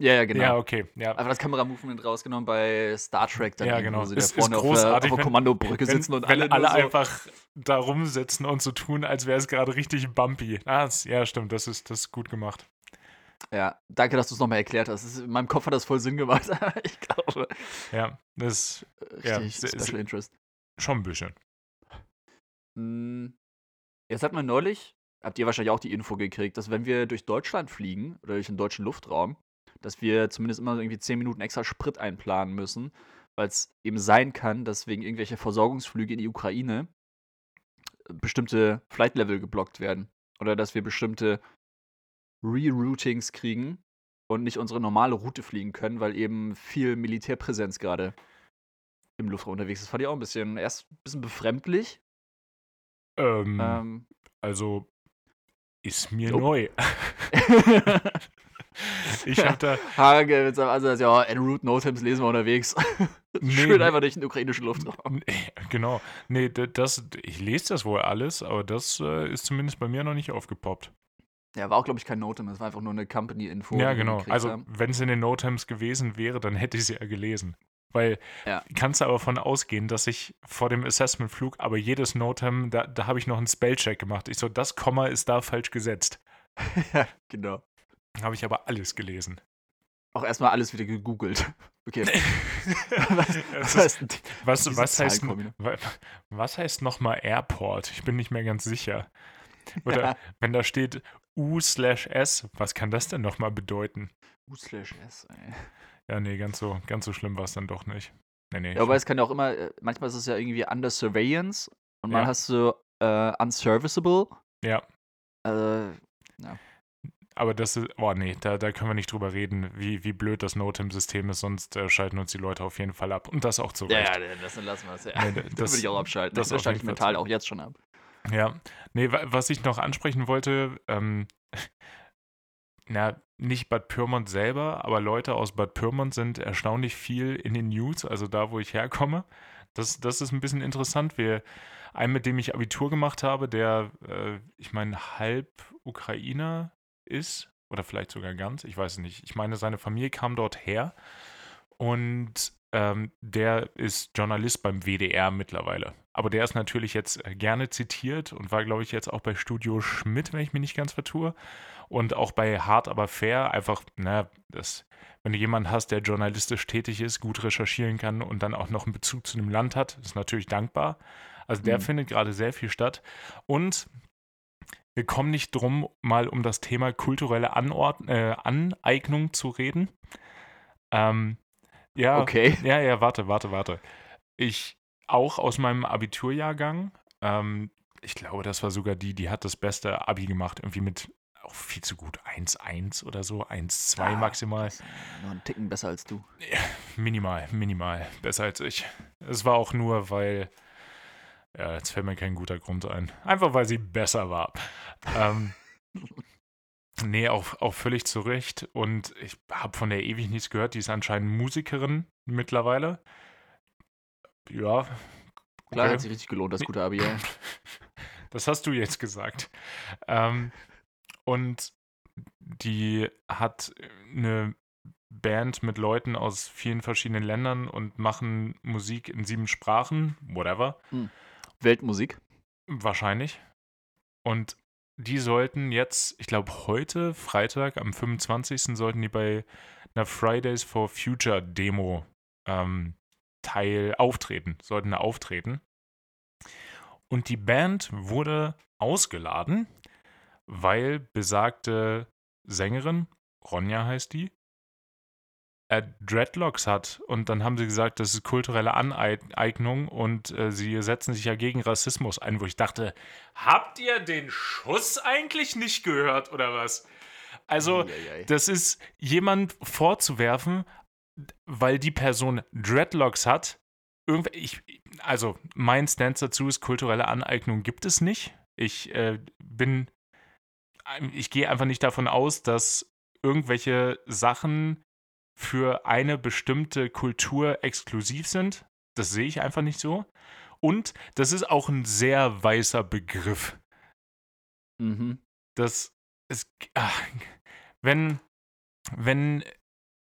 [SPEAKER 2] Ja, ja, genau.
[SPEAKER 1] Ja, okay. Ja.
[SPEAKER 2] Einfach das Kameramovement rausgenommen bei Star Trek, dann
[SPEAKER 1] Ja, genau.
[SPEAKER 2] wo sie da
[SPEAKER 1] Ist- ist
[SPEAKER 2] vorne auf der, auf der Kommandobrücke
[SPEAKER 1] Wenn,
[SPEAKER 2] sitzen und
[SPEAKER 1] wenn
[SPEAKER 2] alle,
[SPEAKER 1] alle,
[SPEAKER 2] so,
[SPEAKER 1] einfach da rumsitzen und so tun, als wäre es gerade richtig bumpy. Ah, ja, stimmt, das ist, das ist gut gemacht.
[SPEAKER 2] Ja, danke, dass du es nochmal erklärt hast. Ist, in meinem Kopf hat das voll Sinn gemacht. ich glaube,
[SPEAKER 1] Ja, das
[SPEAKER 2] richtig
[SPEAKER 1] Ja,
[SPEAKER 2] Special Interest.
[SPEAKER 1] ist schon ein bisschen.
[SPEAKER 2] Hm, Jetzt hat man neulich, habt ihr wahrscheinlich auch die Info gekriegt, dass wenn wir durch Deutschland fliegen oder durch den deutschen Luftraum, dass wir zumindest immer irgendwie 10 Minuten extra Sprit einplanen müssen, weil es eben sein kann, dass wegen irgendwelcher Versorgungsflüge in die Ukraine äh, bestimmte Flight-Level geblockt werden. Oder dass wir bestimmte Reroutings kriegen und nicht unsere normale Route fliegen können, weil eben viel Militärpräsenz gerade im Luftraum unterwegs ist. Fand ich auch ein bisschen, erst ein bisschen befremdlich.
[SPEAKER 1] Ähm,
[SPEAKER 2] Ähm,
[SPEAKER 1] also ist mir
[SPEAKER 2] Nope.
[SPEAKER 1] neu. ich habe da.
[SPEAKER 2] Hage mit seinem Ansatz, ja, en route notems lesen wir unterwegs.
[SPEAKER 1] Nee,
[SPEAKER 2] Schön einfach durch den ukrainischen Luftraum.
[SPEAKER 1] Nee, Genau. Nee, das, ich lese das wohl alles, aber das äh, ist zumindest bei mir noch nicht aufgepoppt.
[SPEAKER 2] Ja, war auch, glaube ich, kein Notem, es war einfach nur eine Company-Info.
[SPEAKER 1] ja, genau. Also, wenn es in den Notems gewesen wäre, dann hätte ich sie ja gelesen. Weil
[SPEAKER 2] Ja.
[SPEAKER 1] kannst du aber davon ausgehen, dass ich vor dem Assessment-Flug, aber jedes Notem, da, da habe ich noch einen Spellcheck gemacht. Ich so, das Komma ist da falsch gesetzt.
[SPEAKER 2] ja, genau.
[SPEAKER 1] Habe ich aber alles gelesen.
[SPEAKER 2] Auch erstmal alles wieder gegoogelt. Okay.
[SPEAKER 1] Es
[SPEAKER 2] was,
[SPEAKER 1] ist-
[SPEAKER 2] was,
[SPEAKER 1] Was, was heißt, wa- was heißt nochmal Airport? Ich bin nicht mehr ganz sicher. Oder
[SPEAKER 2] Ja.
[SPEAKER 1] wenn da steht U slash S, was kann das denn nochmal bedeuten?
[SPEAKER 2] U slash S, ey.
[SPEAKER 1] Ja, nee, ganz so, ganz so schlimm war es dann doch nicht. Nee, nee.
[SPEAKER 2] Ja, aber es kann ja auch immer, äh, manchmal ist es ja irgendwie under surveillance und mal
[SPEAKER 1] Ja.
[SPEAKER 2] hast du äh, unserviceable.
[SPEAKER 1] Ja.
[SPEAKER 2] Äh,
[SPEAKER 1] aber das ist, oh nee, da, da können wir nicht drüber reden, wie, wie blöd das Notem-System ist, sonst äh, schalten uns die Leute auf jeden Fall ab. Und das auch zu
[SPEAKER 2] ja,
[SPEAKER 1] Recht.
[SPEAKER 2] ja, das dann lassen wir es. Ja.
[SPEAKER 1] Nee,
[SPEAKER 2] da
[SPEAKER 1] das-
[SPEAKER 2] würde ich auch abschalten.
[SPEAKER 1] das
[SPEAKER 2] Das, schalte ich mental auch jetzt schon ab.
[SPEAKER 1] Ja, nee, wa- was ich noch ansprechen wollte, ähm, na, nicht Bad Pyrmont selber, aber Leute aus Bad Pyrmont sind erstaunlich viel in den News, also da, wo ich herkomme. Das, das ist ein bisschen interessant. Wir, einen, mit dem ich Abitur gemacht habe, der, äh, ich meine, halb Ukrainer ist, oder vielleicht sogar ganz, ich weiß es nicht. Ich meine, seine Familie kam dort her und ähm, der ist Journalist beim WDR mittlerweile. Aber der ist natürlich jetzt äh, gerne zitiert und war, glaube ich, jetzt auch bei Studio Schmidt, wenn ich mich nicht ganz vertue. Und auch bei Hart aber fair, einfach, na, das, wenn du jemanden hast, der journalistisch tätig ist, gut recherchieren kann und dann auch noch einen Bezug zu dem Land hat, ist natürlich dankbar. Also der
[SPEAKER 2] Mhm.
[SPEAKER 1] findet gerade sehr viel statt. Und wir kommen nicht drum, mal um das Thema kulturelle Anord äh, Aneignung zu reden. Ähm, ja,
[SPEAKER 2] Okay.
[SPEAKER 1] ja, ja, warte, warte, warte. Ich auch aus meinem Abiturjahrgang, ähm, ich glaube, das war sogar die, die hat das beste Abi gemacht, irgendwie mit auch viel zu gut 1-1 oder so, 1-2
[SPEAKER 2] Ah,
[SPEAKER 1] maximal.
[SPEAKER 2] Nur einen Ticken besser als du.
[SPEAKER 1] Minimal, minimal, besser als ich. Es war auch nur, weil, ja, jetzt fällt mir kein guter Grund ein. Einfach, weil sie besser war. ähm, nee, auch, auch völlig zu Recht. Und ich habe von der ewig nichts gehört. Die ist anscheinend Musikerin mittlerweile. Ja.
[SPEAKER 2] Klar,
[SPEAKER 1] okay.
[SPEAKER 2] hat sich richtig gelohnt, das gute Abi. Ja.
[SPEAKER 1] Das hast du jetzt gesagt. Ähm, und die hat eine Band mit Leuten aus vielen verschiedenen Ländern und machen Musik in sieben Sprachen, whatever.
[SPEAKER 2] Weltmusik.
[SPEAKER 1] Wahrscheinlich. Und die sollten jetzt, ich glaube heute, Freitag, am 25. sollten die bei einer Fridays for Future Demo ähm, Teil auftreten, sollten da auftreten. Und die Band wurde ausgeladen, weil besagte Sängerin, Ronja heißt die, äh, Dreadlocks hat. Und dann haben sie gesagt, das ist kulturelle Aneignung und äh, sie setzen sich ja gegen Rassismus ein, wo ich dachte, habt ihr den Schuss eigentlich nicht gehört oder was? Also,
[SPEAKER 2] Eieiei.
[SPEAKER 1] das ist jemand vorzuwerfen, weil die Person Dreadlocks hat. Irgendw ich, also, mein Stance dazu ist, kulturelle Aneignung gibt es nicht. Ich äh, bin, ich gehe einfach nicht davon aus, dass irgendwelche Sachen für eine bestimmte Kultur exklusiv sind. Das sehe ich einfach nicht so. Und das ist auch ein sehr weißer Begriff.
[SPEAKER 2] Mhm.
[SPEAKER 1] Das ist, ach, wenn, wenn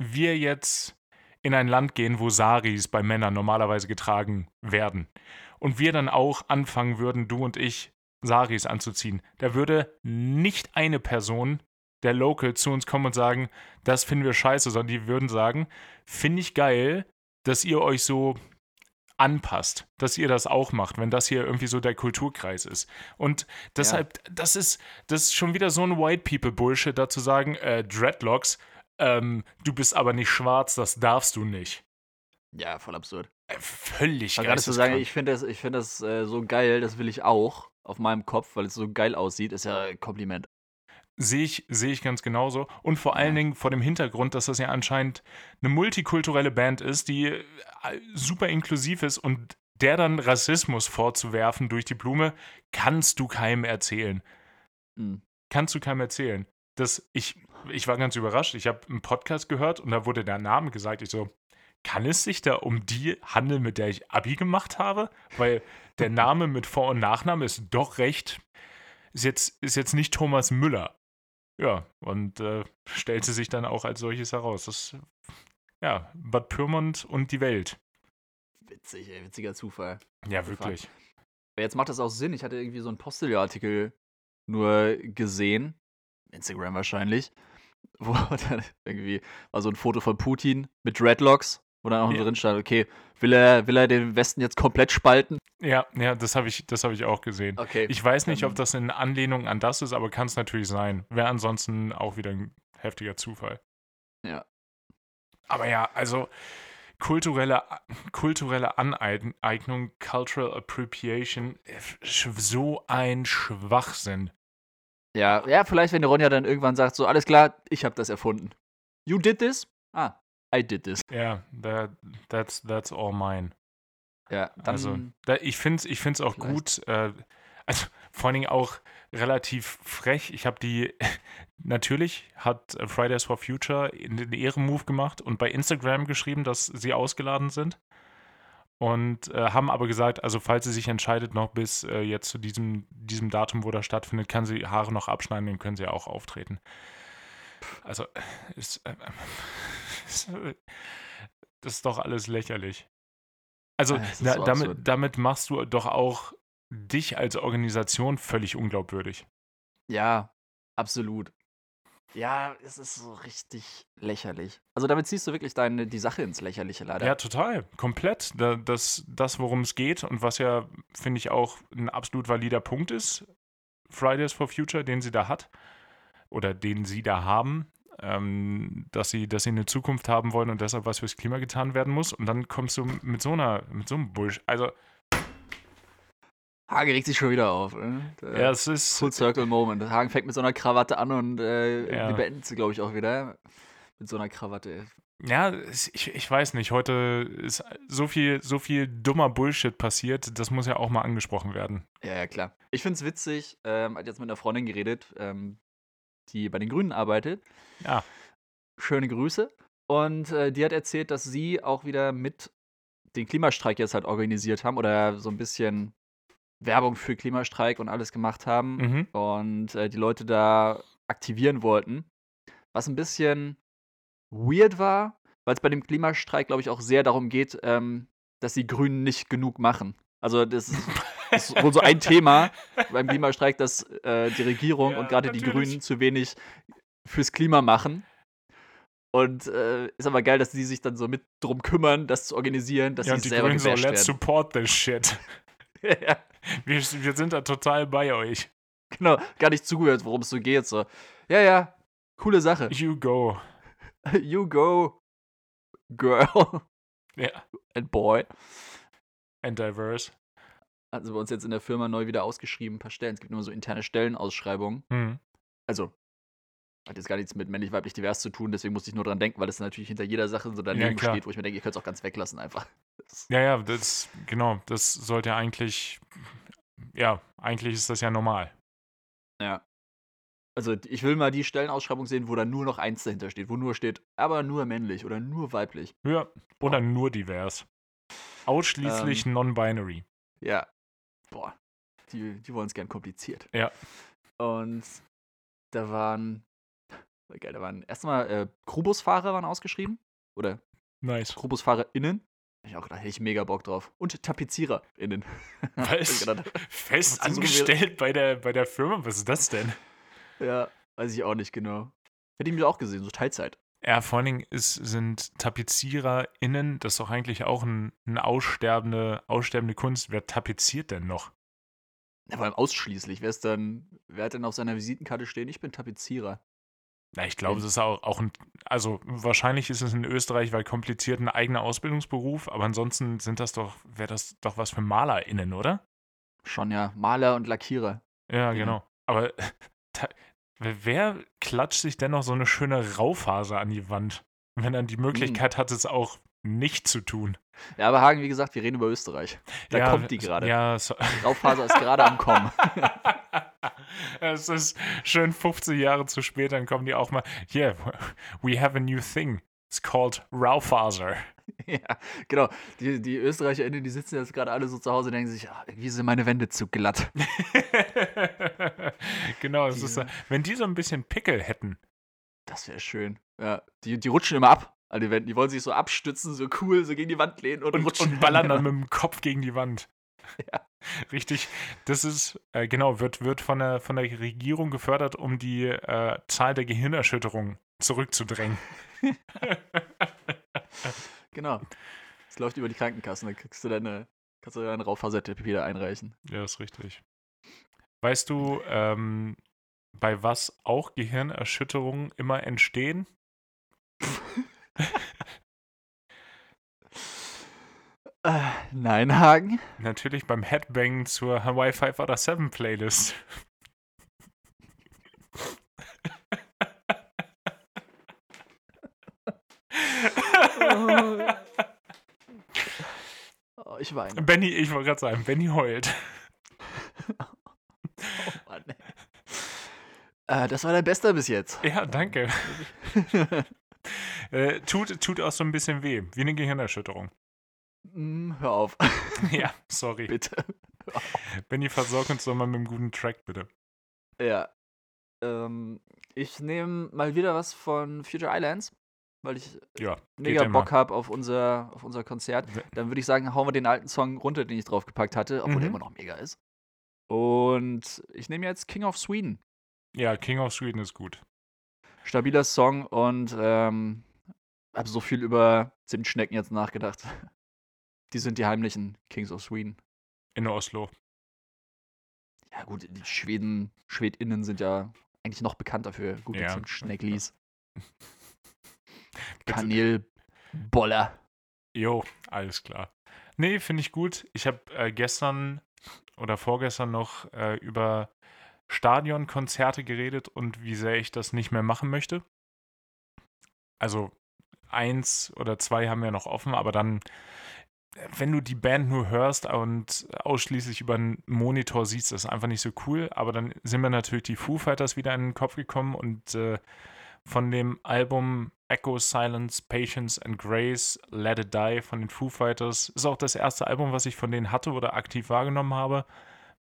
[SPEAKER 1] wir jetzt in ein Land gehen, wo Saris bei Männern normalerweise getragen werden und wir dann auch anfangen würden, du und ich, Saris anzuziehen, da würde nicht eine Person der Local zu uns kommen und sagen, das finden wir scheiße, sondern die würden sagen, finde ich geil, dass ihr euch so anpasst, dass ihr das auch macht, wenn das hier irgendwie so der Kulturkreis ist. Und deshalb, das ist, das ist schon wieder so ein White People Bullshit, da zu sagen, äh, Dreadlocks, ähm, du bist aber nicht schwarz, das darfst du nicht.
[SPEAKER 2] Ja, voll absurd.
[SPEAKER 1] Äh, völlig
[SPEAKER 2] Aber gerade zu sagen, ich finde das, ich find das äh, so geil, das will ich auch auf meinem Kopf, weil es so geil aussieht, ist ja ein Kompliment.
[SPEAKER 1] Sehe ich, sehe ich ganz genauso. Und vor allen. Dingen vor dem Hintergrund, dass das ja anscheinend eine multikulturelle Band ist, die äh, super inklusiv ist und der dann Rassismus vorzuwerfen durch die Blume, kannst du keinem erzählen.
[SPEAKER 2] Mhm.
[SPEAKER 1] Kannst du keinem erzählen. Das, ich, ich war ganz überrascht. Ich habe einen Podcast gehört und da wurde der Name gesagt. Ich so, kann es sich da um die handeln, mit der ich Abi gemacht habe? Weil der Name mit Vor- und Nachname ist doch recht, ist jetzt, ist jetzt nicht Thomas Müller. Ja, und äh, stellte sich dann auch als solches heraus. Das, ja, Bad Pyrmont und die Welt.
[SPEAKER 2] Witzig, ey, witziger Zufall.
[SPEAKER 1] Ja, wirklich.
[SPEAKER 2] Aber jetzt macht das auch Sinn. Ich hatte irgendwie so einen Posteljahr-Artikel nur gesehen, Instagram wahrscheinlich, wo dann irgendwie war so ein Foto von Putin mit Dreadlocks, wo dann auch
[SPEAKER 1] Ja.
[SPEAKER 2] drin stand, okay, will er, will er den Westen jetzt komplett spalten?
[SPEAKER 1] Ja, ja, das habe ich, das hab ich auch gesehen.
[SPEAKER 2] Okay.
[SPEAKER 1] Ich weiß nicht, ob das in Anlehnung an das ist, aber kann es natürlich sein. Wäre ansonsten auch wieder ein heftiger Zufall.
[SPEAKER 2] Ja.
[SPEAKER 1] Aber ja, also kulturelle, kulturelle Aneignung, Cultural Appropriation, so ein Schwachsinn.
[SPEAKER 2] Ja, ja, vielleicht, wenn Ronja dann irgendwann sagt, so, alles klar, ich habe das erfunden. You did this? Ah, I did this.
[SPEAKER 1] Ja, that, that's, that's all mine.
[SPEAKER 2] Ja, dann,
[SPEAKER 1] Also, da, ich finde es ich find's auch
[SPEAKER 2] vielleicht.
[SPEAKER 1] gut, äh, also vor allen Dingen auch relativ frech. Ich habe die, natürlich hat Fridays for Future den Ehrenmove gemacht und bei Instagram geschrieben, dass sie ausgeladen sind. Und äh, haben aber gesagt, also falls sie sich entscheidet, noch bis äh, jetzt zu diesem, diesem Datum, wo das stattfindet, kann sie Haare noch abschneiden, dann können sie auch auftreten. Also, ist, äh, ist, äh, das ist doch alles lächerlich. Also,
[SPEAKER 2] Ja, ist
[SPEAKER 1] da,
[SPEAKER 2] so
[SPEAKER 1] damit, damit machst du doch auch dich als Organisation völlig unglaubwürdig.
[SPEAKER 2] ja, absolut. Ja, es ist so richtig lächerlich. Also damit ziehst du wirklich deine, die Sache ins Lächerliche leider.
[SPEAKER 1] Ja, total. Komplett. Da, das, das worum es geht und was ja, finde ich, auch ein absolut valider Punkt ist, Fridays for Future, den sie da hat oder den sie da haben, ähm, dass, sie, dass sie eine Zukunft haben wollen und deshalb was fürs Klima getan werden muss. Und dann kommst du mit so einer, mit so einem Bullshit. Also,
[SPEAKER 2] Hagen regt sich schon wieder auf. Ne? Der
[SPEAKER 1] ja, es ist.
[SPEAKER 2] Full Circle Moment. Hagen fängt mit so einer Krawatte an und äh,
[SPEAKER 1] Ja.
[SPEAKER 2] beenden sie, glaube ich, auch wieder. Mit so einer Krawatte.
[SPEAKER 1] Ja, ich, ich weiß nicht. Heute ist so viel, so viel dummer Bullshit passiert. Das muss ja auch mal angesprochen werden.
[SPEAKER 2] Ja, ja, klar. Ich finde es witzig, ähm, hat jetzt mit einer Freundin geredet, ähm, die bei den Grünen arbeitet.
[SPEAKER 1] Ja.
[SPEAKER 2] Schöne Grüße. Und äh, die hat erzählt, dass sie auch wieder mit den Klimastreik jetzt halt organisiert haben oder so ein bisschen Werbung für Klimastreik und alles gemacht haben
[SPEAKER 1] Mhm.
[SPEAKER 2] und äh, die Leute da aktivieren wollten. Was ein bisschen weird war, weil es bei dem Klimastreik, glaube ich, auch sehr darum geht, ähm, dass die Grünen nicht genug machen. Also das ist, das ist wohl so ein Thema beim Klimastreik, dass äh, die Regierung
[SPEAKER 1] Ja,
[SPEAKER 2] und gerade die. Grünen zu wenig fürs Klima machen. Und äh, ist aber geil, dass die sich dann so mit drum kümmern, das zu organisieren, dass
[SPEAKER 1] ja,
[SPEAKER 2] sie
[SPEAKER 1] und die
[SPEAKER 2] selber
[SPEAKER 1] Grünen so, let's
[SPEAKER 2] werden.
[SPEAKER 1] support this shit.
[SPEAKER 2] ja,
[SPEAKER 1] Wir, wir sind da total bei euch.
[SPEAKER 2] genau, gar nicht zugehört, worum es so geht. So, ja, ja, coole Sache.
[SPEAKER 1] You go.
[SPEAKER 2] You go, girl
[SPEAKER 1] Ja,
[SPEAKER 2] and boy.
[SPEAKER 1] And diverse.
[SPEAKER 2] Also bei uns jetzt in der Firma neu wieder ausgeschrieben, ein paar Stellen. Es gibt immer so interne Stellenausschreibungen.
[SPEAKER 1] Hm.
[SPEAKER 2] Also, hat jetzt gar nichts mit männlich-weiblich divers zu tun, deswegen musste ich nur dran denken, weil das natürlich hinter jeder Sache so daneben
[SPEAKER 1] klar.
[SPEAKER 2] steht, wo ich mir denke, ihr könnt es auch ganz weglassen einfach.
[SPEAKER 1] Ja, ja, das, genau, das sollte ja eigentlich, ja, eigentlich ist das ja normal.
[SPEAKER 2] ja. Also ich will mal die Stellenausschreibung sehen, wo da nur noch eins dahinter steht, wo nur steht, aber nur männlich oder nur weiblich.
[SPEAKER 1] Ja, oder nur divers. Ausschließlich
[SPEAKER 2] Ähm.
[SPEAKER 1] non-binary.
[SPEAKER 2] Ja. Boah. Die, die wollen es gern kompliziert.
[SPEAKER 1] Ja.
[SPEAKER 2] Und da waren, war geil, da waren erstmal äh, Krubusfahrer waren ausgeschrieben. Oder
[SPEAKER 1] Nice.
[SPEAKER 2] KrubusfahrerInnen. Ich auch gedacht, hätte ich mega Bock drauf. Und TapeziererInnen.
[SPEAKER 1] Was?
[SPEAKER 2] gedacht,
[SPEAKER 1] Fest angestellt bei der, bei der Firma? Was ist das denn?
[SPEAKER 2] Ja, weiß ich auch nicht genau. Hätte ich mir auch gesehen, so Teilzeit.
[SPEAKER 1] Ja, vor allen Dingen ist, sind TapeziererInnen, das ist doch eigentlich auch ein, eine aussterbende, aussterbende Kunst. Wer tapeziert denn noch?
[SPEAKER 2] Ja, vor allem ausschließlich. Wer ist dann, wer hat denn auf seiner Visitenkarte stehen? Ich bin Tapezierer.
[SPEAKER 1] Na, ich glaube, es ist auch, auch ein, also wahrscheinlich ist es in Österreich, weil kompliziert ein eigener Ausbildungsberuf, aber ansonsten sind das doch, wäre das doch was für MalerInnen, oder?
[SPEAKER 2] Schon ja, Maler und Lackierer.
[SPEAKER 1] Ja,
[SPEAKER 2] Ja.
[SPEAKER 1] genau. Aber ta- wer klatscht sich denn noch so eine schöne Raufaser an die Wand, wenn er die Möglichkeit hat, es auch nicht zu tun?
[SPEAKER 2] Ja, aber Hagen, wie gesagt, wir reden über Österreich. Da
[SPEAKER 1] ja,
[SPEAKER 2] kommt die gerade.
[SPEAKER 1] Ja, so,
[SPEAKER 2] Die Raufaser ist gerade am Kommen.
[SPEAKER 1] es ist schön 50 Jahre zu spät, dann kommen die auch mal, yeah, we have a new thing. It's called Raufaser.
[SPEAKER 2] ja, genau. Die, die ÖsterreicherInnen, die sitzen jetzt gerade alle so zu Hause und denken sich, ah, irgendwie sind meine Wände zu glatt.
[SPEAKER 1] genau,
[SPEAKER 2] Die-
[SPEAKER 1] ist, wenn die so ein bisschen Pickel hätten.
[SPEAKER 2] Das wäre schön. Ja, die, die rutschen immer ab an die Wände. Die wollen sich so abstützen, so cool, so gegen die Wand lehnen und,
[SPEAKER 1] und,
[SPEAKER 2] rutschen.
[SPEAKER 1] und ballern dann mit dem Kopf gegen die Wand.
[SPEAKER 2] Ja.
[SPEAKER 1] Richtig, das ist, äh, genau, wird, wird von, der, von der Regierung gefördert, um die äh, Zahl der Gehirnerschütterungen zurückzudrängen.
[SPEAKER 2] Genau. Es läuft über die Krankenkassen, dann kriegst du deine, kannst du deine Raufasertherapie wieder einreichen.
[SPEAKER 1] Ja, ist richtig. Weißt du, ähm, bei was auch Gehirnerschütterungen immer entstehen?
[SPEAKER 2] Äh, nein, Hagen.
[SPEAKER 1] Natürlich beim Headbang zur Hawaii 5 oder 7 Playlist.
[SPEAKER 2] Oh, ich weine.
[SPEAKER 1] Benny, ich wollte gerade sagen, Benny heult.
[SPEAKER 2] Oh Mann. Äh, das war dein Bester bis jetzt.
[SPEAKER 1] Ja, danke. Äh, tut, tut auch so ein bisschen weh, wie eine Gehirnerschütterung.
[SPEAKER 2] Mm, hör auf,
[SPEAKER 1] ja, sorry.
[SPEAKER 2] bitte.
[SPEAKER 1] Benny, versorg uns doch mal mit einem guten Track, bitte.
[SPEAKER 2] Ja. Ähm, ich nehme mal wieder was von Future Islands, weil ich
[SPEAKER 1] Ja,
[SPEAKER 2] mega
[SPEAKER 1] immer.
[SPEAKER 2] Bock habe auf unser, auf unser Konzert. Dann würde ich sagen, hauen wir den alten Song runter, den ich draufgepackt hatte, obwohl der
[SPEAKER 1] Mhm.
[SPEAKER 2] immer noch mega ist. Und ich nehme jetzt King of Sweden.
[SPEAKER 1] Ja, King of Sweden ist gut.
[SPEAKER 2] Stabiler Song und ähm, habe so viel über Zimtschnecken jetzt nachgedacht. Die sind die heimlichen Kings of Sweden.
[SPEAKER 1] In Oslo.
[SPEAKER 2] Ja, gut, die Schweden, SchwedInnen sind ja eigentlich noch bekannter für gute
[SPEAKER 1] Ja.
[SPEAKER 2] Zimtschnecklis. Kanelboller.
[SPEAKER 1] Jo, alles klar. Nee, finde ich gut. Ich habe äh, gestern oder vorgestern noch äh, über Stadionkonzerte geredet und wie sehr ich das nicht mehr machen möchte. Also eins oder zwei haben wir noch offen, aber dann, wenn du die Band nur hörst und ausschließlich über einen Monitor siehst, ist das einfach nicht so cool. Aber dann sind mir natürlich die Foo Fighters wieder in den Kopf gekommen und äh, von dem Album Echo, Silence, Patience and Grace, Let It Die von den Foo Fighters. Ist auch das erste Album, was ich von denen hatte oder aktiv wahrgenommen habe.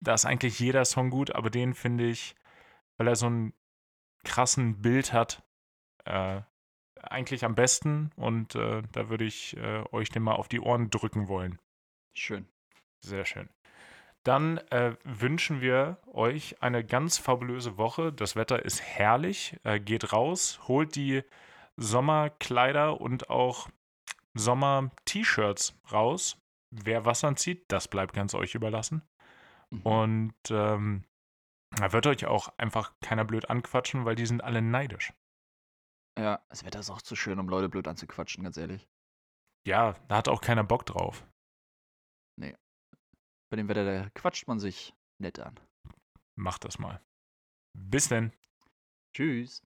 [SPEAKER 1] Da ist eigentlich jeder Song gut, aber den finde ich, weil er so einen krassen Bild hat, äh, eigentlich am besten und äh, da würde ich äh, euch den mal auf die Ohren drücken wollen.
[SPEAKER 2] Schön.
[SPEAKER 1] Sehr schön. Dann äh, wünschen wir euch eine ganz fabulöse Woche. Das Wetter ist herrlich. Äh, geht raus, holt die Sommerkleider und auch Sommer-T-Shirts raus. Wer was anzieht, das bleibt ganz euch überlassen.
[SPEAKER 2] Mhm.
[SPEAKER 1] Und ähm, da wird euch auch einfach keiner blöd anquatschen, weil die sind alle neidisch.
[SPEAKER 2] Ja, das Wetter ist auch zu schön, um Leute blöd anzuquatschen, ganz ehrlich.
[SPEAKER 1] Ja, da hat auch keiner Bock drauf.
[SPEAKER 2] Bei dem Wetter, da quatscht man sich nett an.
[SPEAKER 1] Macht das mal. Bis denn.
[SPEAKER 2] Tschüss.